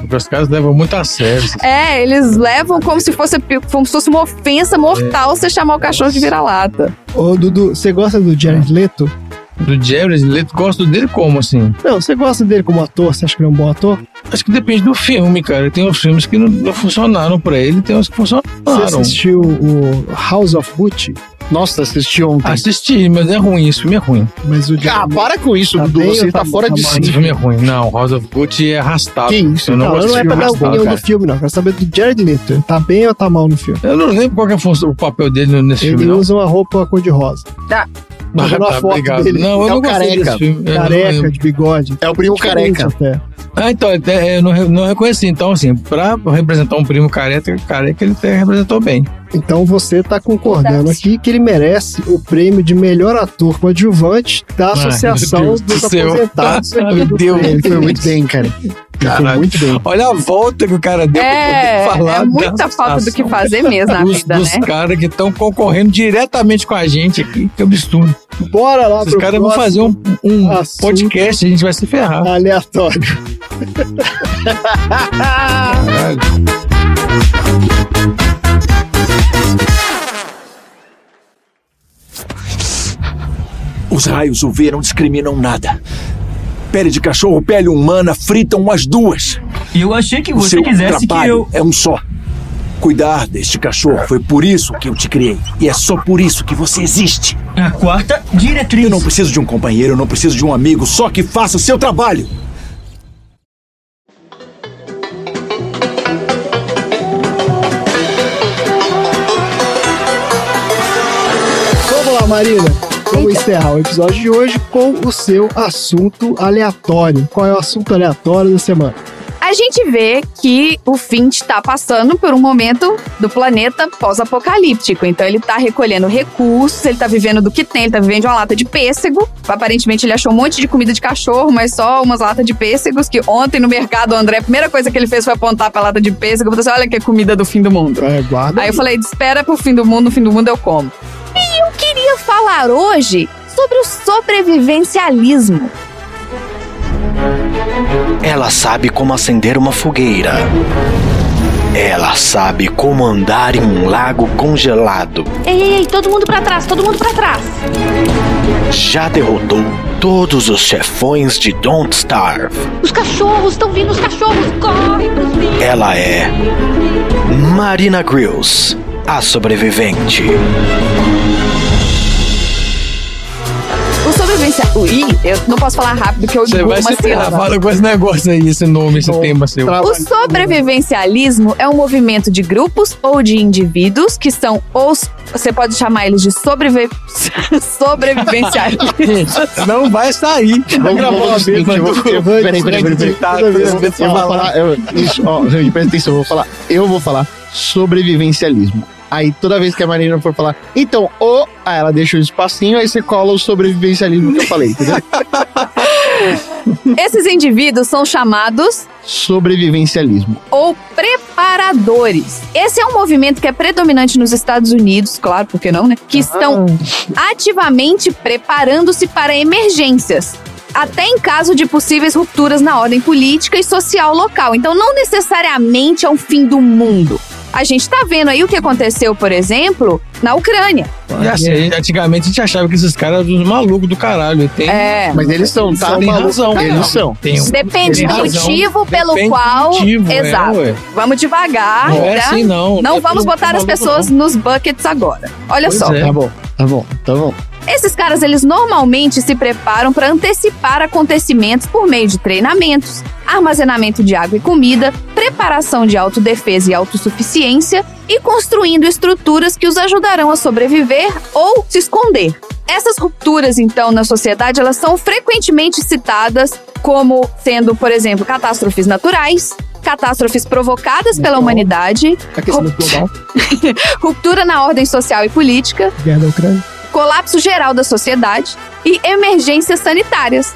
Porque *laughs* os caras levam muito a sério. É, eles levam como se fosse, como se fosse uma ofensa mortal você chamar o cachorro de vira-lata. Ô, Dudu, você gosta do Jared Leto? Do Jared Leto, gosto dele como, assim? Não, você gosta dele como ator? Você acha que ele é um bom ator? Acho que depende do filme, cara. Tem uns filmes que não, não funcionaram pra ele, tem uns que Você funcionaram. assistiu o House of Gucci? Nossa, assisti ontem. Assisti, mas é ruim, esse filme é ruim. Mas o Ah, para com isso, Tá Dudu. bem Você tá, tá- fora tá de? Esse si. filme é ruim. Não, House of Gucci é arrastado. Que isso? Eu não, Não, gosto não é pra dar opinião cara. do filme, não. Eu quero saber do Jared Leto. Ele tá bem ou tá mal no filme? Eu não lembro qual que é função- o papel dele nesse Ele filme, não. usa uma roupa cor-de-rosa. Tá. Ah, *laughs* tá, foto obrigado. dele. Não, eu É não o gostei careca. desse filme. Eu Careca, de bigode. É o primo careca. até. Ah, então, eu não, não reconheci. Então, assim, pra representar um primo careca, careca ele até representou bem. Então você tá concordando Verdade. aqui que ele merece o prêmio de melhor ator coadjuvante da Associação *laughs* meu Deus dos. Aposentados. Ah, meu Deus. Ele foi muito bem, cara. Caralho. muito bem. Olha a volta que o cara deu É, pra poder falar. é muita falta do que fazer mesmo na dos, vida, dos né? caras que estão concorrendo diretamente com a gente aqui. Que absurdo. Bora lá Os caras vão fazer um, um podcast e a gente vai se ferrar. aleatório. Caralho. Os raios UV não discriminam nada. Pele de cachorro, pele humana, fritam as duas. Eu achei que O você seu quisesse que trabalho eu. é um só. Cuidar deste cachorro foi por isso que eu te criei. E é só por isso que você existe. A quarta diretriz. Eu não preciso de um companheiro, eu não preciso de um amigo, só que faça o seu trabalho. Vamos lá, Marina. Vamos encerrar o episódio de hoje com o seu assunto aleatório. Qual é o assunto aleatório da semana? A gente vê que o Finn está passando por um momento do planeta pós-apocalíptico. Então ele tá recolhendo recursos, ele tá vivendo do que tem, ele tá vivendo de uma lata de pêssego. Aparentemente ele achou um monte de comida de cachorro, mas só umas latas de pêssegos. Que ontem no mercado o André, a primeira coisa que ele fez foi apontar pra lata de pêssego. Eu falei assim: olha que é comida do fim do mundo. É, guarda Aí eu falei: espera pro fim do mundo, no fim do mundo eu como. E eu queria falar hoje sobre o sobrevivencialismo. Ela sabe como acender uma fogueira. Ela sabe como andar em um lago congelado. Ei, ei, ei, todo mundo pra trás, todo mundo pra trás. Já derrotou todos os chefões de Don't Starve. Os cachorros, estão vindo os cachorros, corre pros bichos. Ela é Marina Grills, a sobrevivente. O sobrevivencialismo. Ih, eu não posso falar rápido que eu Você digo vai uma se sílaba. fala com esse negócio aí, esse nome, esse tema seu. O sobrevivencialismo é um movimento de grupos ou de indivíduos que são os. Você pode chamar eles de sobrevi... *laughs* sobrevivencialistas. *laughs* Não vai sair. Vai gravar uma vez, vou- Peraí, peraí, peraí. Eu vou- vou falar. presta atenção, eu vou falar. Eu vou falar sobrevivencialismo. Aí toda vez que a Marina for falar, então, o. Aí ela deixa o espacinho, aí você cola o sobrevivencialismo que eu falei, entendeu? *laughs* Esses indivíduos são chamados Sobrevivencialismo. ou preparadores. Esse é um movimento que é predominante nos Estados Unidos, claro, por que não, né? Que estão ativamente preparando-se para emergências. Até em caso de possíveis rupturas na ordem política e social local. Então, não necessariamente é um fim do mundo. A gente tá vendo aí o que aconteceu, por exemplo, na Ucrânia. E assim, antigamente a gente achava que esses caras eram os malucos do caralho. Tem, É. Mas eles são, tá? Tem razão. Eles Não, são. Tem um- Depende tem do motivo pelo Depende qual. motivo, é, Exato. ué. vamos devagar. Não é né? assim, não. Não É vamos botar as maluco, pessoas nos buckets agora. Olha Pois só. é. Tá bom, tá bom, tá bom. Esses caras, eles normalmente se preparam para antecipar acontecimentos por meio de treinamentos, armazenamento de água e comida, preparação de autodefesa e autossuficiência e construindo estruturas que os ajudarão a sobreviver ou se esconder. Essas rupturas, então, na sociedade, elas são frequentemente citadas como sendo, por exemplo, catástrofes naturais, catástrofes provocadas pela humanidade, Aquecimento global, *laughs* ruptura na ordem social e política, guerra da Ucrânia. colapso geral da sociedade e emergências sanitárias.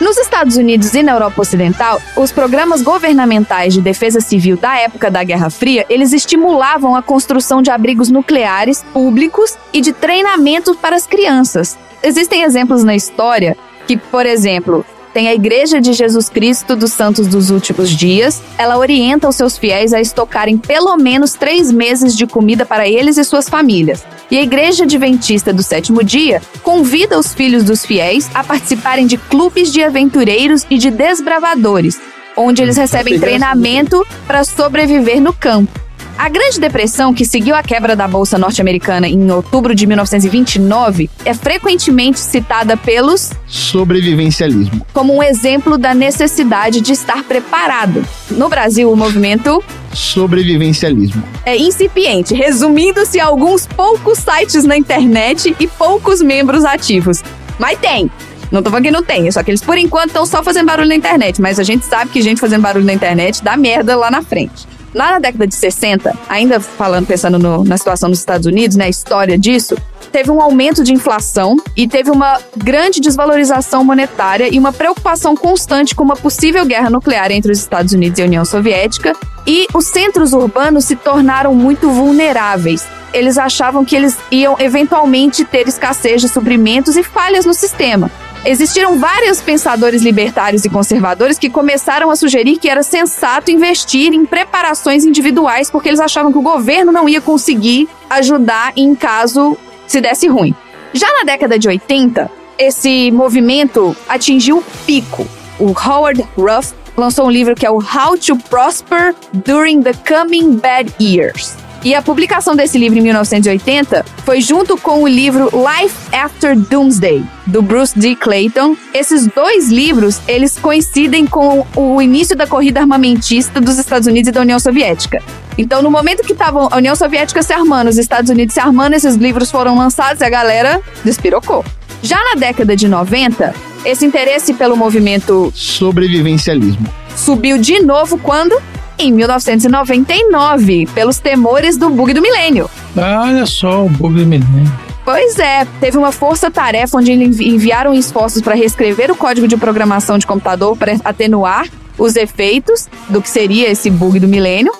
Nos Estados Unidos e na Europa Ocidental, os programas governamentais de defesa civil da época da Guerra Fria, eles estimulavam a construção de abrigos nucleares públicos e de treinamento para as crianças. Existem exemplos na história que, por exemplo, tem a Igreja de Jesus Cristo dos Santos dos Últimos Dias. Ela orienta os seus fiéis a estocarem pelo menos três meses de comida para eles e suas famílias. E a Igreja Adventista do Sétimo Dia convida os filhos dos fiéis a participarem de clubes de aventureiros e de desbravadores, onde eles recebem treinamento para sobreviver no campo. A Grande Depressão, que seguiu a quebra da Bolsa Norte-Americana em outubro de 1929, é frequentemente citada pelos Sobrevivencialismo. como um exemplo da necessidade de estar preparado. No Brasil, o movimento Sobrevivencialismo. é incipiente, resumindo-se a alguns poucos sites na internet e poucos membros ativos. Mas tem. Não tô falando que não tem, só que eles por enquanto estão só fazendo barulho na internet, mas a gente sabe que gente fazendo barulho na internet dá merda lá na frente. Lá na década de 60, ainda falando, pensando no- na situação nos Estados Unidos, né, a história disso, teve um aumento de inflação e teve uma grande desvalorização monetária e uma preocupação constante com uma possível guerra nuclear entre os Estados Unidos e a União Soviética. E os centros urbanos se tornaram muito vulneráveis. Eles achavam que eles iam eventualmente ter escassez de suprimentos e falhas no sistema. Existiram vários pensadores libertários e conservadores que começaram a sugerir que era sensato investir em preparações individuais, porque eles achavam que o governo não ia conseguir ajudar em caso se desse ruim. Já na década de 80, esse movimento atingiu o pico. o Howard Ruff lançou um livro que é o How to Prosper During the Coming Bad Years. E a publicação desse livro em 1980 foi junto com o livro Life After Doomsday, do Bruce D. Clayton. Esses dois livros, eles coincidem com o início da corrida armamentista dos Estados Unidos e da União Soviética. Então, no momento que estavam a União Soviética se armando, os Estados Unidos se armando, esses livros foram lançados e a galera despirocou. Já na década de 90, esse interesse pelo movimento Sobrevivencialismo. subiu de novo quando? Em 1999, pelos temores do bug do milênio. Ah, olha só o bug do milênio. Pois é, teve uma força-tarefa onde enviaram esforços para reescrever o código de programação de computador para atenuar os efeitos do que seria esse bug do milênio.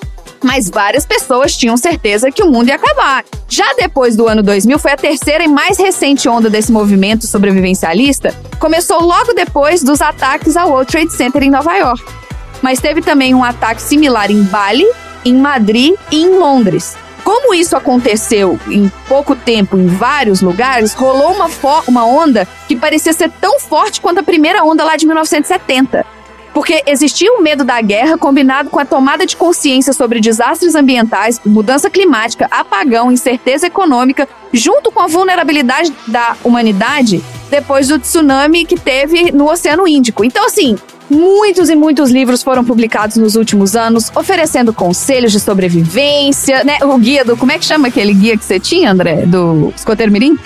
Mas várias pessoas tinham certeza que o mundo ia acabar. Já depois do ano 2000, foi a terceira e mais recente onda desse movimento sobrevivencialista. Começou logo depois dos ataques ao World Trade Center em Nova York. Mas teve também um ataque similar em Bali, em Madrid e em Londres. Como isso aconteceu em pouco tempo em vários lugares, rolou uma, uma onda que parecia ser tão forte quanto a primeira onda lá de 1970. Porque existia o medo da guerra combinado com a tomada de consciência sobre desastres ambientais, mudança climática, apagão, incerteza econômica, junto com a vulnerabilidade da humanidade depois do tsunami que teve no Oceano Índico. Então, assim, muitos e muitos livros foram publicados nos últimos anos, oferecendo conselhos de sobrevivência, né? O guia do. Como é que chama aquele guia que você tinha, André? Do Escoteiro Mirim?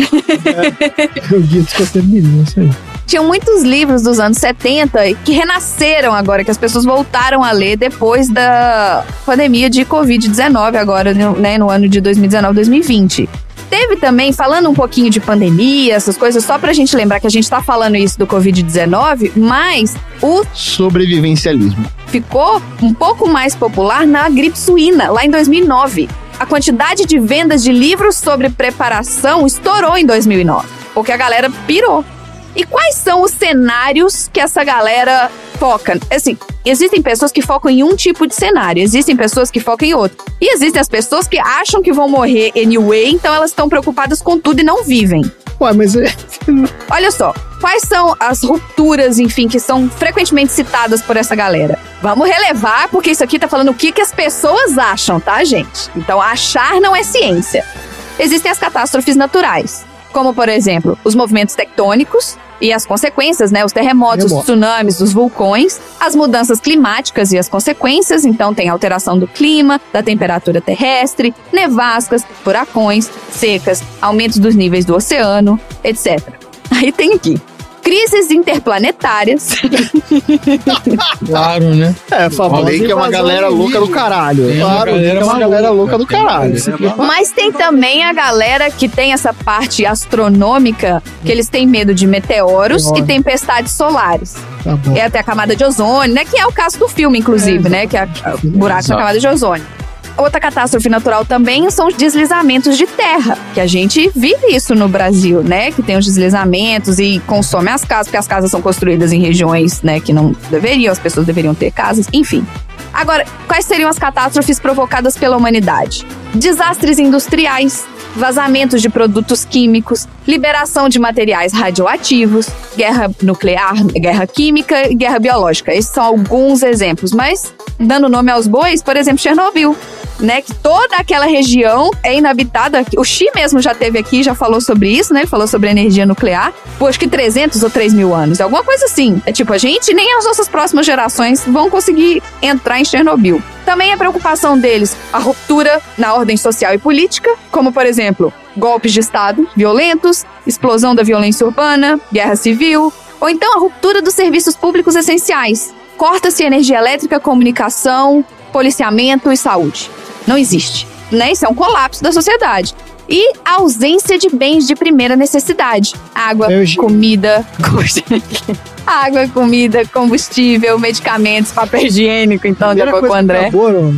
O guia dos costeiros, isso aí. Tinham muitos livros dos anos 70 que renasceram agora, que as pessoas voltaram a ler depois da pandemia de Covid-19, agora, né, no ano de 2019, 2020. Teve também, falando um pouquinho de pandemia, essas coisas, só pra gente lembrar que a gente tá falando isso do Covid-19, mas o Sobrevivencialismo. ficou um pouco mais popular na gripe suína, lá em 2009. A quantidade de vendas de livros sobre preparação estourou em 2009, porque a galera pirou. E quais são os cenários que essa galera foca? Assim, existem pessoas que focam em um tipo de cenário, existem pessoas que focam em outro. E existem as pessoas que acham que vão morrer anyway, então elas estão preocupadas com tudo e não vivem. Ué, mas é. *laughs* Olha só, quais são as rupturas, enfim, que são frequentemente citadas por essa galera? Vamos relevar, porque isso aqui tá falando o que, que as pessoas acham, tá, gente? Então, achar não é ciência. Existem as catástrofes naturais, como, por exemplo, os movimentos tectônicos e as consequências, né? Os terremotos, os tsunamis, os vulcões, as mudanças climáticas e as consequências, então tem alteração do clima, da temperatura terrestre, nevascas, furacões, secas, aumentos dos níveis do oceano, etc. Aí tem aqui. Crises interplanetárias. *laughs* Claro, né? É, falei que é uma galera louca do caralho. Uma Claro, galera é uma maluca. galera louca do caralho. Mas tem também a galera que tem essa parte astronômica, que eles têm medo de meteoros e tempestades solares. Tá. É até a camada de ozônio, né? Que é o caso do filme, inclusive, né? Que é a- o buraco na Exato. camada de ozônio. Outra catástrofe natural também são os deslizamentos de terra, que a gente vive isso no Brasil, né? Que tem os deslizamentos e consome as casas, porque as casas são construídas em regiões, né, que não deveriam, as pessoas deveriam ter casas, enfim. Agora, quais seriam as catástrofes provocadas pela humanidade? Desastres industriais, vazamentos de produtos químicos, liberação de materiais radioativos, guerra nuclear, guerra química e guerra biológica. Esses são alguns exemplos, mas dando nome aos bois, por exemplo, Chernobyl, né, que toda aquela região é inabitada. O Xi mesmo já teve aqui, já falou sobre isso, né? Ele falou sobre energia nuclear. Por acho que 300 ou 3 mil anos, alguma coisa assim. É tipo, a gente nem as nossas próximas gerações vão conseguir entrar em Chernobyl. Também a preocupação deles, a ruptura na ordem social e política, como por exemplo, golpes de Estado violentos, explosão da violência urbana, guerra civil, ou então a ruptura dos serviços públicos essenciais. Corta-se energia elétrica, comunicação, policiamento e saúde. Não existe. Né? Isso é um colapso da sociedade. E a ausência de bens de primeira necessidade. Água, comida, *laughs* água, comida, combustível, medicamentos, papel higiênico, então, de com o André. acabou, não-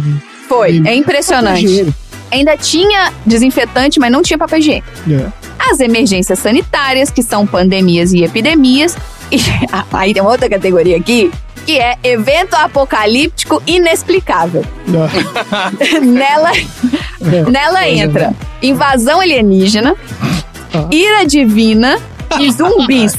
Foi, é Papel impressionante. Ainda tinha desinfetante, mas não tinha papel higiênico. É. As emergências sanitárias, que são pandemias e epidemias. *laughs* E aí tem uma outra categoria aqui, que é evento apocalíptico inexplicável. *laughs* nela nela entra invasão alienígena, ira divina, de *laughs* zumbis.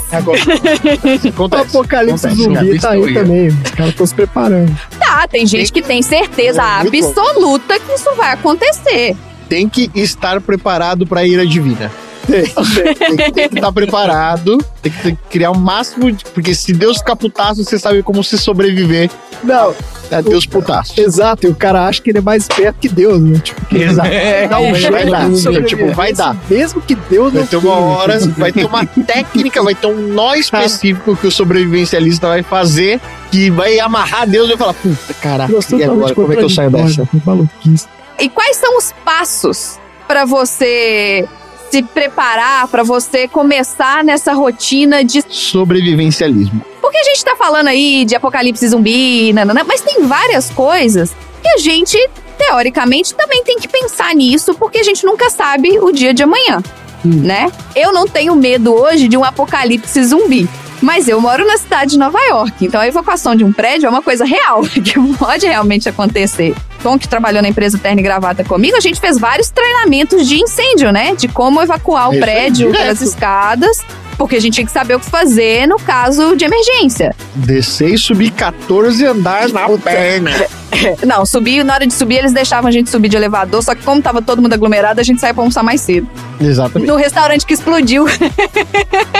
O *laughs* apocalipse Acontece, zumbi tá aí também. Os caras estão se preparando. Tá, tem gente que tem certeza absoluta que isso vai acontecer. Tem que estar preparado pra ira divina. Tem, tem, tem, tem que estar preparado, tem que ter- criar o máximo de. Porque se Deus ficar putaço, você sabe como se sobreviver Não, a Deus putaço. exato. E o cara acha que ele é mais esperto que Deus, né? Tipo, que Exato. vai dar um Vai dar, de sim, tipo, vai dar. Mesmo que Deus Vai não ter uma hora, vai ter uma *laughs* técnica, vai ter um nó específico que o sobrevivencialista vai fazer, que vai amarrar Deus e vai falar, puta, caraca, e agora, como é que eu saio dessa? Maluquice. E quais são os passos pra você se preparar, pra você começar nessa rotina de. Sobrevivencialismo. Porque a gente tá falando aí de apocalipse zumbi, nanana, mas tem várias coisas que a gente, teoricamente, também tem que pensar nisso, porque a gente nunca sabe o dia de amanhã, né? Eu não tenho medo hoje de um apocalipse zumbi. Mas eu moro na cidade de Nova York, então a evacuação de um prédio é uma coisa real, *laughs* que pode realmente acontecer. Tom, que trabalhou na empresa Terno e Gravata comigo, a gente fez vários treinamentos de incêndio, né? De como evacuar o prédio pelas escadas, porque a gente tinha que saber o que fazer no caso de emergência. Descer e subir 14 andares na perna. *laughs* Não, subir, na hora de subir, eles deixavam a gente subir de elevador, só que como tava todo mundo aglomerado, a gente saía pra almoçar mais cedo. Exatamente. No restaurante que explodiu.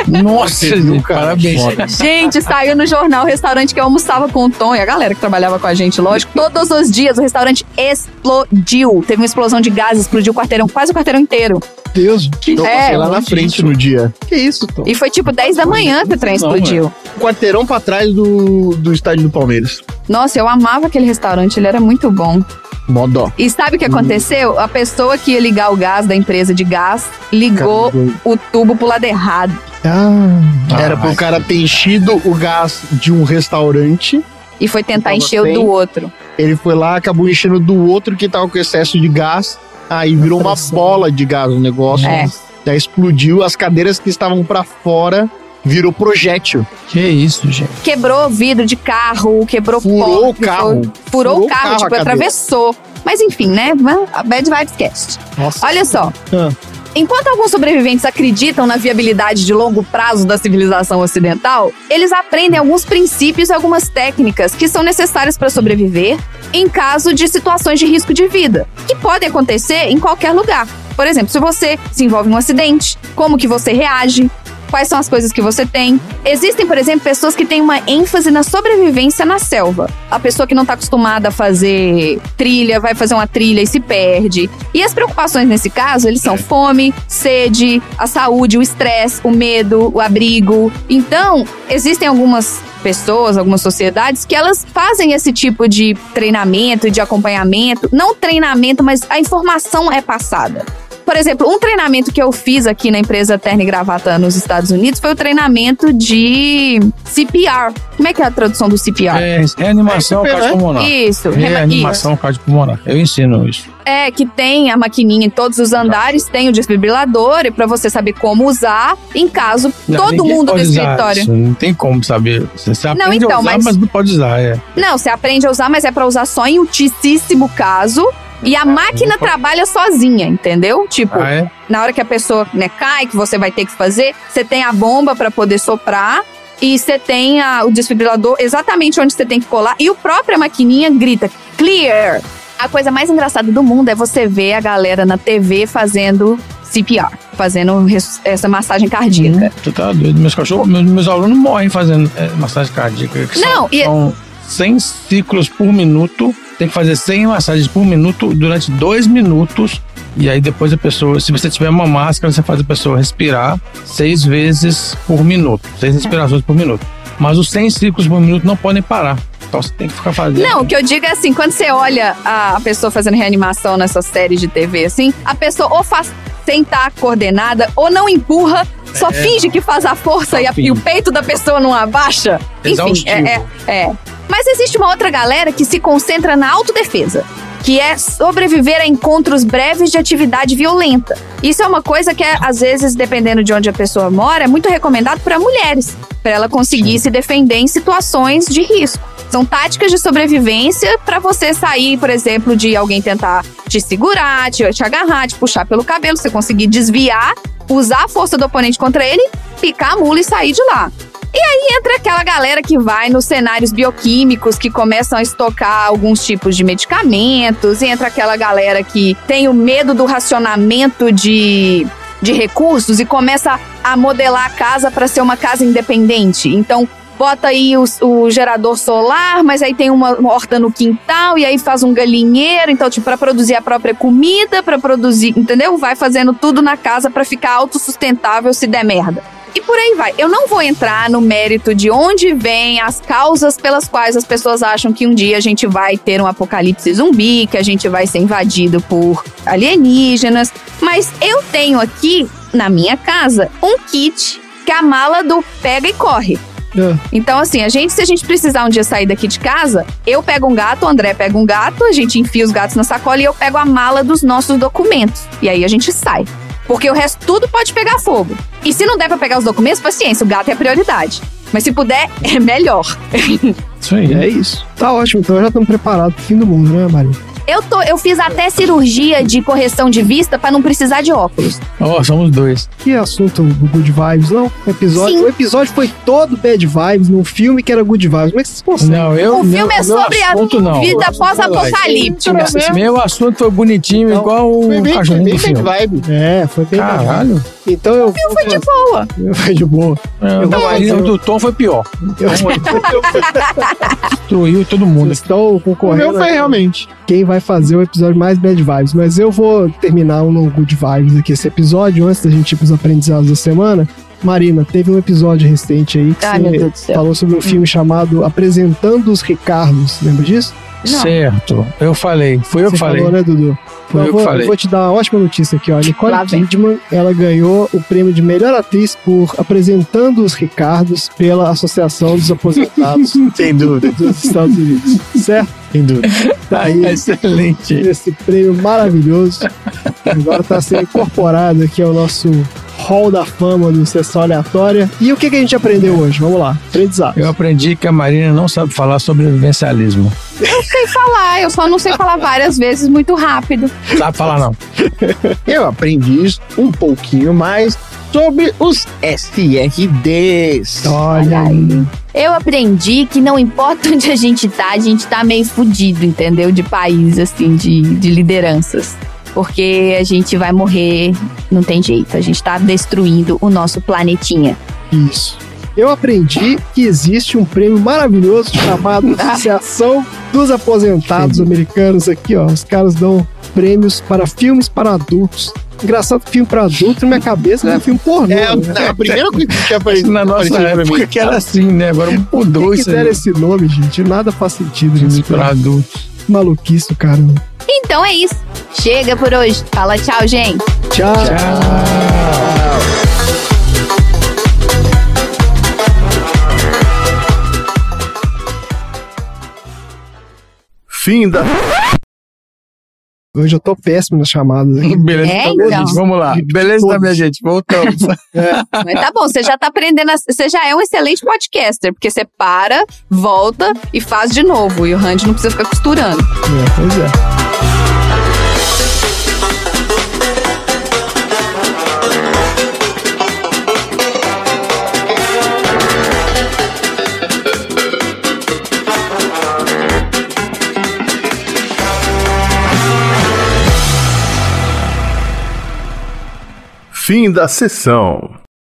Nossa, cara? parabéns. Foda. gente, saiu no jornal o restaurante que eu almoçava com o Tom e a galera que trabalhava com a gente, lógico. Todos os dias o restaurante explodiu. Teve uma explosão de gás, explodiu o quarteirão, quase o quarteirão inteiro. Deus. Eu É. passei lá na frente no dia. Que isso, Tom? E foi tipo 10 da manhã que o trem Não, explodiu. Um quarteirão pra trás do, do estádio do Palmeiras. Nossa, eu amava aquele restaurante, ele era muito bom. E sabe o que aconteceu? A pessoa que ia ligar o gás da empresa de gás ligou Caramba. o tubo pro lado errado. Ah, Era pro cara ter enchido o gás de um restaurante. E foi tentar encher o do outro. Ele foi lá, acabou enchendo do outro que tava com excesso de gás. Aí virou uma bola de gás o negócio. É. Daí explodiu, as cadeiras que estavam pra fora virou projétil. Que isso, gente. Quebrou vidro de carro, quebrou Furou porta, o carro. foi- Furou, Furou o carro, carro, tipo, atravessou. Mas enfim, né? A Bad Vibes Cast. Nossa. Olha só. Ah. Enquanto alguns sobreviventes acreditam na viabilidade de longo prazo da civilização ocidental, eles aprendem alguns princípios e algumas técnicas que são necessárias para sobreviver em caso de situações de risco de vida, que podem acontecer em qualquer lugar. Por exemplo, se você se envolve em um acidente, como que você reage? Quais são as coisas que você tem? Existem, por exemplo, pessoas que têm uma ênfase na sobrevivência na selva. A pessoa que não está acostumada a fazer trilha vai fazer uma trilha e se perde. E as preocupações nesse caso, eles são fome, sede, a saúde, o estresse, o medo, o abrigo. Então, existem algumas pessoas, algumas sociedades que elas fazem esse tipo de treinamento e de acompanhamento, não treinamento, mas a informação é passada. Por exemplo, um treinamento que eu fiz aqui na empresa Terno e Gravata nos Estados Unidos foi o treinamento de CPR. Como é que é a tradução do CPR? É, reanimação É, cardiopulmonar. Isso, Reanimação cardiopulmonar. Eu ensino isso. É, que tem a maquininha em todos os andares, tem o desfibrilador, e pra você saber como usar, em caso Não, todo mundo do escritório. isso, Não tem como saber. Você, você Não, aprende então, a usar, mas- mas... não pode usar. É. Não, você aprende a usar, mas é pra usar só em ultíssimo caso. E a máquina trabalha sozinha, entendeu? Tipo, Ah, é? na hora que a pessoa né, cai, que você vai ter que fazer, você tem a bomba pra poder soprar e você tem a- o desfibrilador exatamente onde você tem que colar e o própria maquininha grita clear. A coisa mais engraçada do mundo é você ver a galera na TV fazendo CPR, fazendo essa massagem cardíaca. Tu tá doido. Meus cachorros, meus, meus alunos morrem fazendo é, massagem cardíaca. Não, são, e- são 100 ciclos por minuto. Tem que fazer 100 massagens por minuto durante dois minutos. E aí depois a pessoa, se você tiver uma máscara, você faz a pessoa respirar seis vezes por minuto. Seis respirações por minuto. Mas os 100 ciclos por minuto não podem parar. Então você tem que ficar fazendo. Não, o que eu digo é assim, quando você olha a pessoa fazendo reanimação nessa série de TV, assim, a pessoa ou faz sem estar coordenada, ou não empurra, só É. finge que faz a força e, a- e o peito da pessoa não abaixa. Enfim, Exaustivo. é, é, é. Mas existe uma outra galera que se concentra na autodefesa. Que é sobreviver a encontros breves de atividade violenta. Isso é uma coisa que, é, às vezes, dependendo de onde a pessoa mora, é muito recomendado para mulheres. Para ela conseguir se defender em situações de risco. São táticas de sobrevivência para você sair, por exemplo, de alguém tentar te segurar, te, te agarrar, te puxar pelo cabelo, você conseguir desviar, usar a força do oponente contra ele picar a mula e sair de lá. E aí entra aquela galera que vai nos cenários bioquímicos, que começam a estocar alguns tipos de medicamentos, entra aquela galera que tem o medo do racionamento de, de recursos e começa a modelar a casa para ser uma casa independente. Então, bota aí o, o, gerador solar, mas aí tem uma, horta no quintal e aí faz um galinheiro, então tipo para produzir a própria comida, para produzir, entendeu? Vai fazendo tudo na casa para ficar autossustentável se der merda. E por aí vai. Eu não vou entrar no mérito de onde vêm as causas pelas quais as pessoas acham que um dia a gente vai ter um apocalipse zumbi, que a gente vai ser invadido por alienígenas, mas eu tenho aqui na minha casa um kit que é a mala do pega e corre. Então, assim, a gente, se a gente precisar um dia sair daqui de casa, eu pego um gato, o André pega um gato, a gente enfia os gatos na sacola e eu pego a mala dos nossos documentos. E aí a gente sai. Porque o resto tudo pode pegar fogo. E se não der pra pegar os documentos, paciência, o gato é a prioridade. Mas se puder, é melhor. *laughs* Isso aí. É isso. Tá ótimo, então já estamos preparados pro fim do mundo, né, Maria? Eu, tô, eu fiz até cirurgia de correção de vista para não precisar de óculos. Ó, oh, somos dois. Que assunto do Good Vibes, não? O episódio, Sim. o episódio foi todo Bad Vibes num filme que era Good Vibes. Como é que vocês conseguem? Não, eu, o filme não, é sobre assunto, a não. vida pós-apocalíptica. Esse meu assunto foi bonitinho, então, igual o foi bem, cachorro foi bem do filme. vibe. É, foi bem Caralho. Então eu. O filme foi de boa. *laughs* Foi de boa. É, Eu o fazer- do- Tom foi pior. Eu, Destruiu todo mundo. Vocês estão O concorrendo. meu foi realmente. quem vai fazer o episódio mais bad vibes. Mas eu vou terminar um no good vibes aqui esse episódio, antes da gente ir pros aprendizados da semana. Marina, teve um episódio recente aí que você falou sobre um filme chamado Apresentando os Ricardos. Lembra disso? Não. Certo. Eu falei. Fui eu que falei. falou, né, Dudu? Foi eu eu vou, que falei. vou te dar uma ótima notícia aqui, ó. Nicole Lá vem. Kidman, ela ganhou o prêmio de melhor atriz por apresentando os Ricardos pela Associação dos Aposentados *laughs* Sem dúvida. dos Estados Unidos. Certo? Sem dúvida. Tá aí *laughs* Excelente. esse prêmio maravilhoso. Agora está sendo incorporado aqui ao nosso hall da fama do Sessão Aleatória. E o que, que a gente aprendeu hoje? Vamos lá, aprendizado. Eu aprendi que a Marina não sabe falar sobre vivencialismo. Eu sei falar, eu só não sei falar várias vezes muito rápido. Sabe falar não. *laughs* Eu aprendi isso um pouquinho mais sobre os SRDs. Olha aí. Eu aprendi que não importa *laughs* onde a gente tá, a gente tá meio fudido, entendeu? De país, assim, de, de lideranças. Porque a gente vai morrer, não tem jeito. A gente tá destruindo o nosso planetinha. Isso. Eu aprendi que existe um prêmio maravilhoso chamado *laughs* Associação dos Aposentados Americanos. Aqui, ó. Os caras dão prêmios para filmes para adultos. Engraçado que filme para adultos, na minha cabeça, é filme pornô. É, né? a primeira coisa que tinha aparecido *laughs* Na nossa época mim. que era assim, né? Agora mudou Por deram aí. esse nome, gente? Nada faz sentido Filme para adultos. Maluquice, caramba. Então é isso. Chega por hoje. Fala tchau, gente. Tchau. Fim da. Hoje eu tô péssimo nas chamadas. aqui. *laughs* Beleza, É, tá então. gente. Vamos lá. Beleza, tá, minha gente? Voltamos. *laughs* Mas tá bom, você já tá aprendendo. a- Você já é um excelente podcaster, porque você para, volta e faz de novo. E o Randy não precisa ficar costurando. É, pois é. Fim da sessão.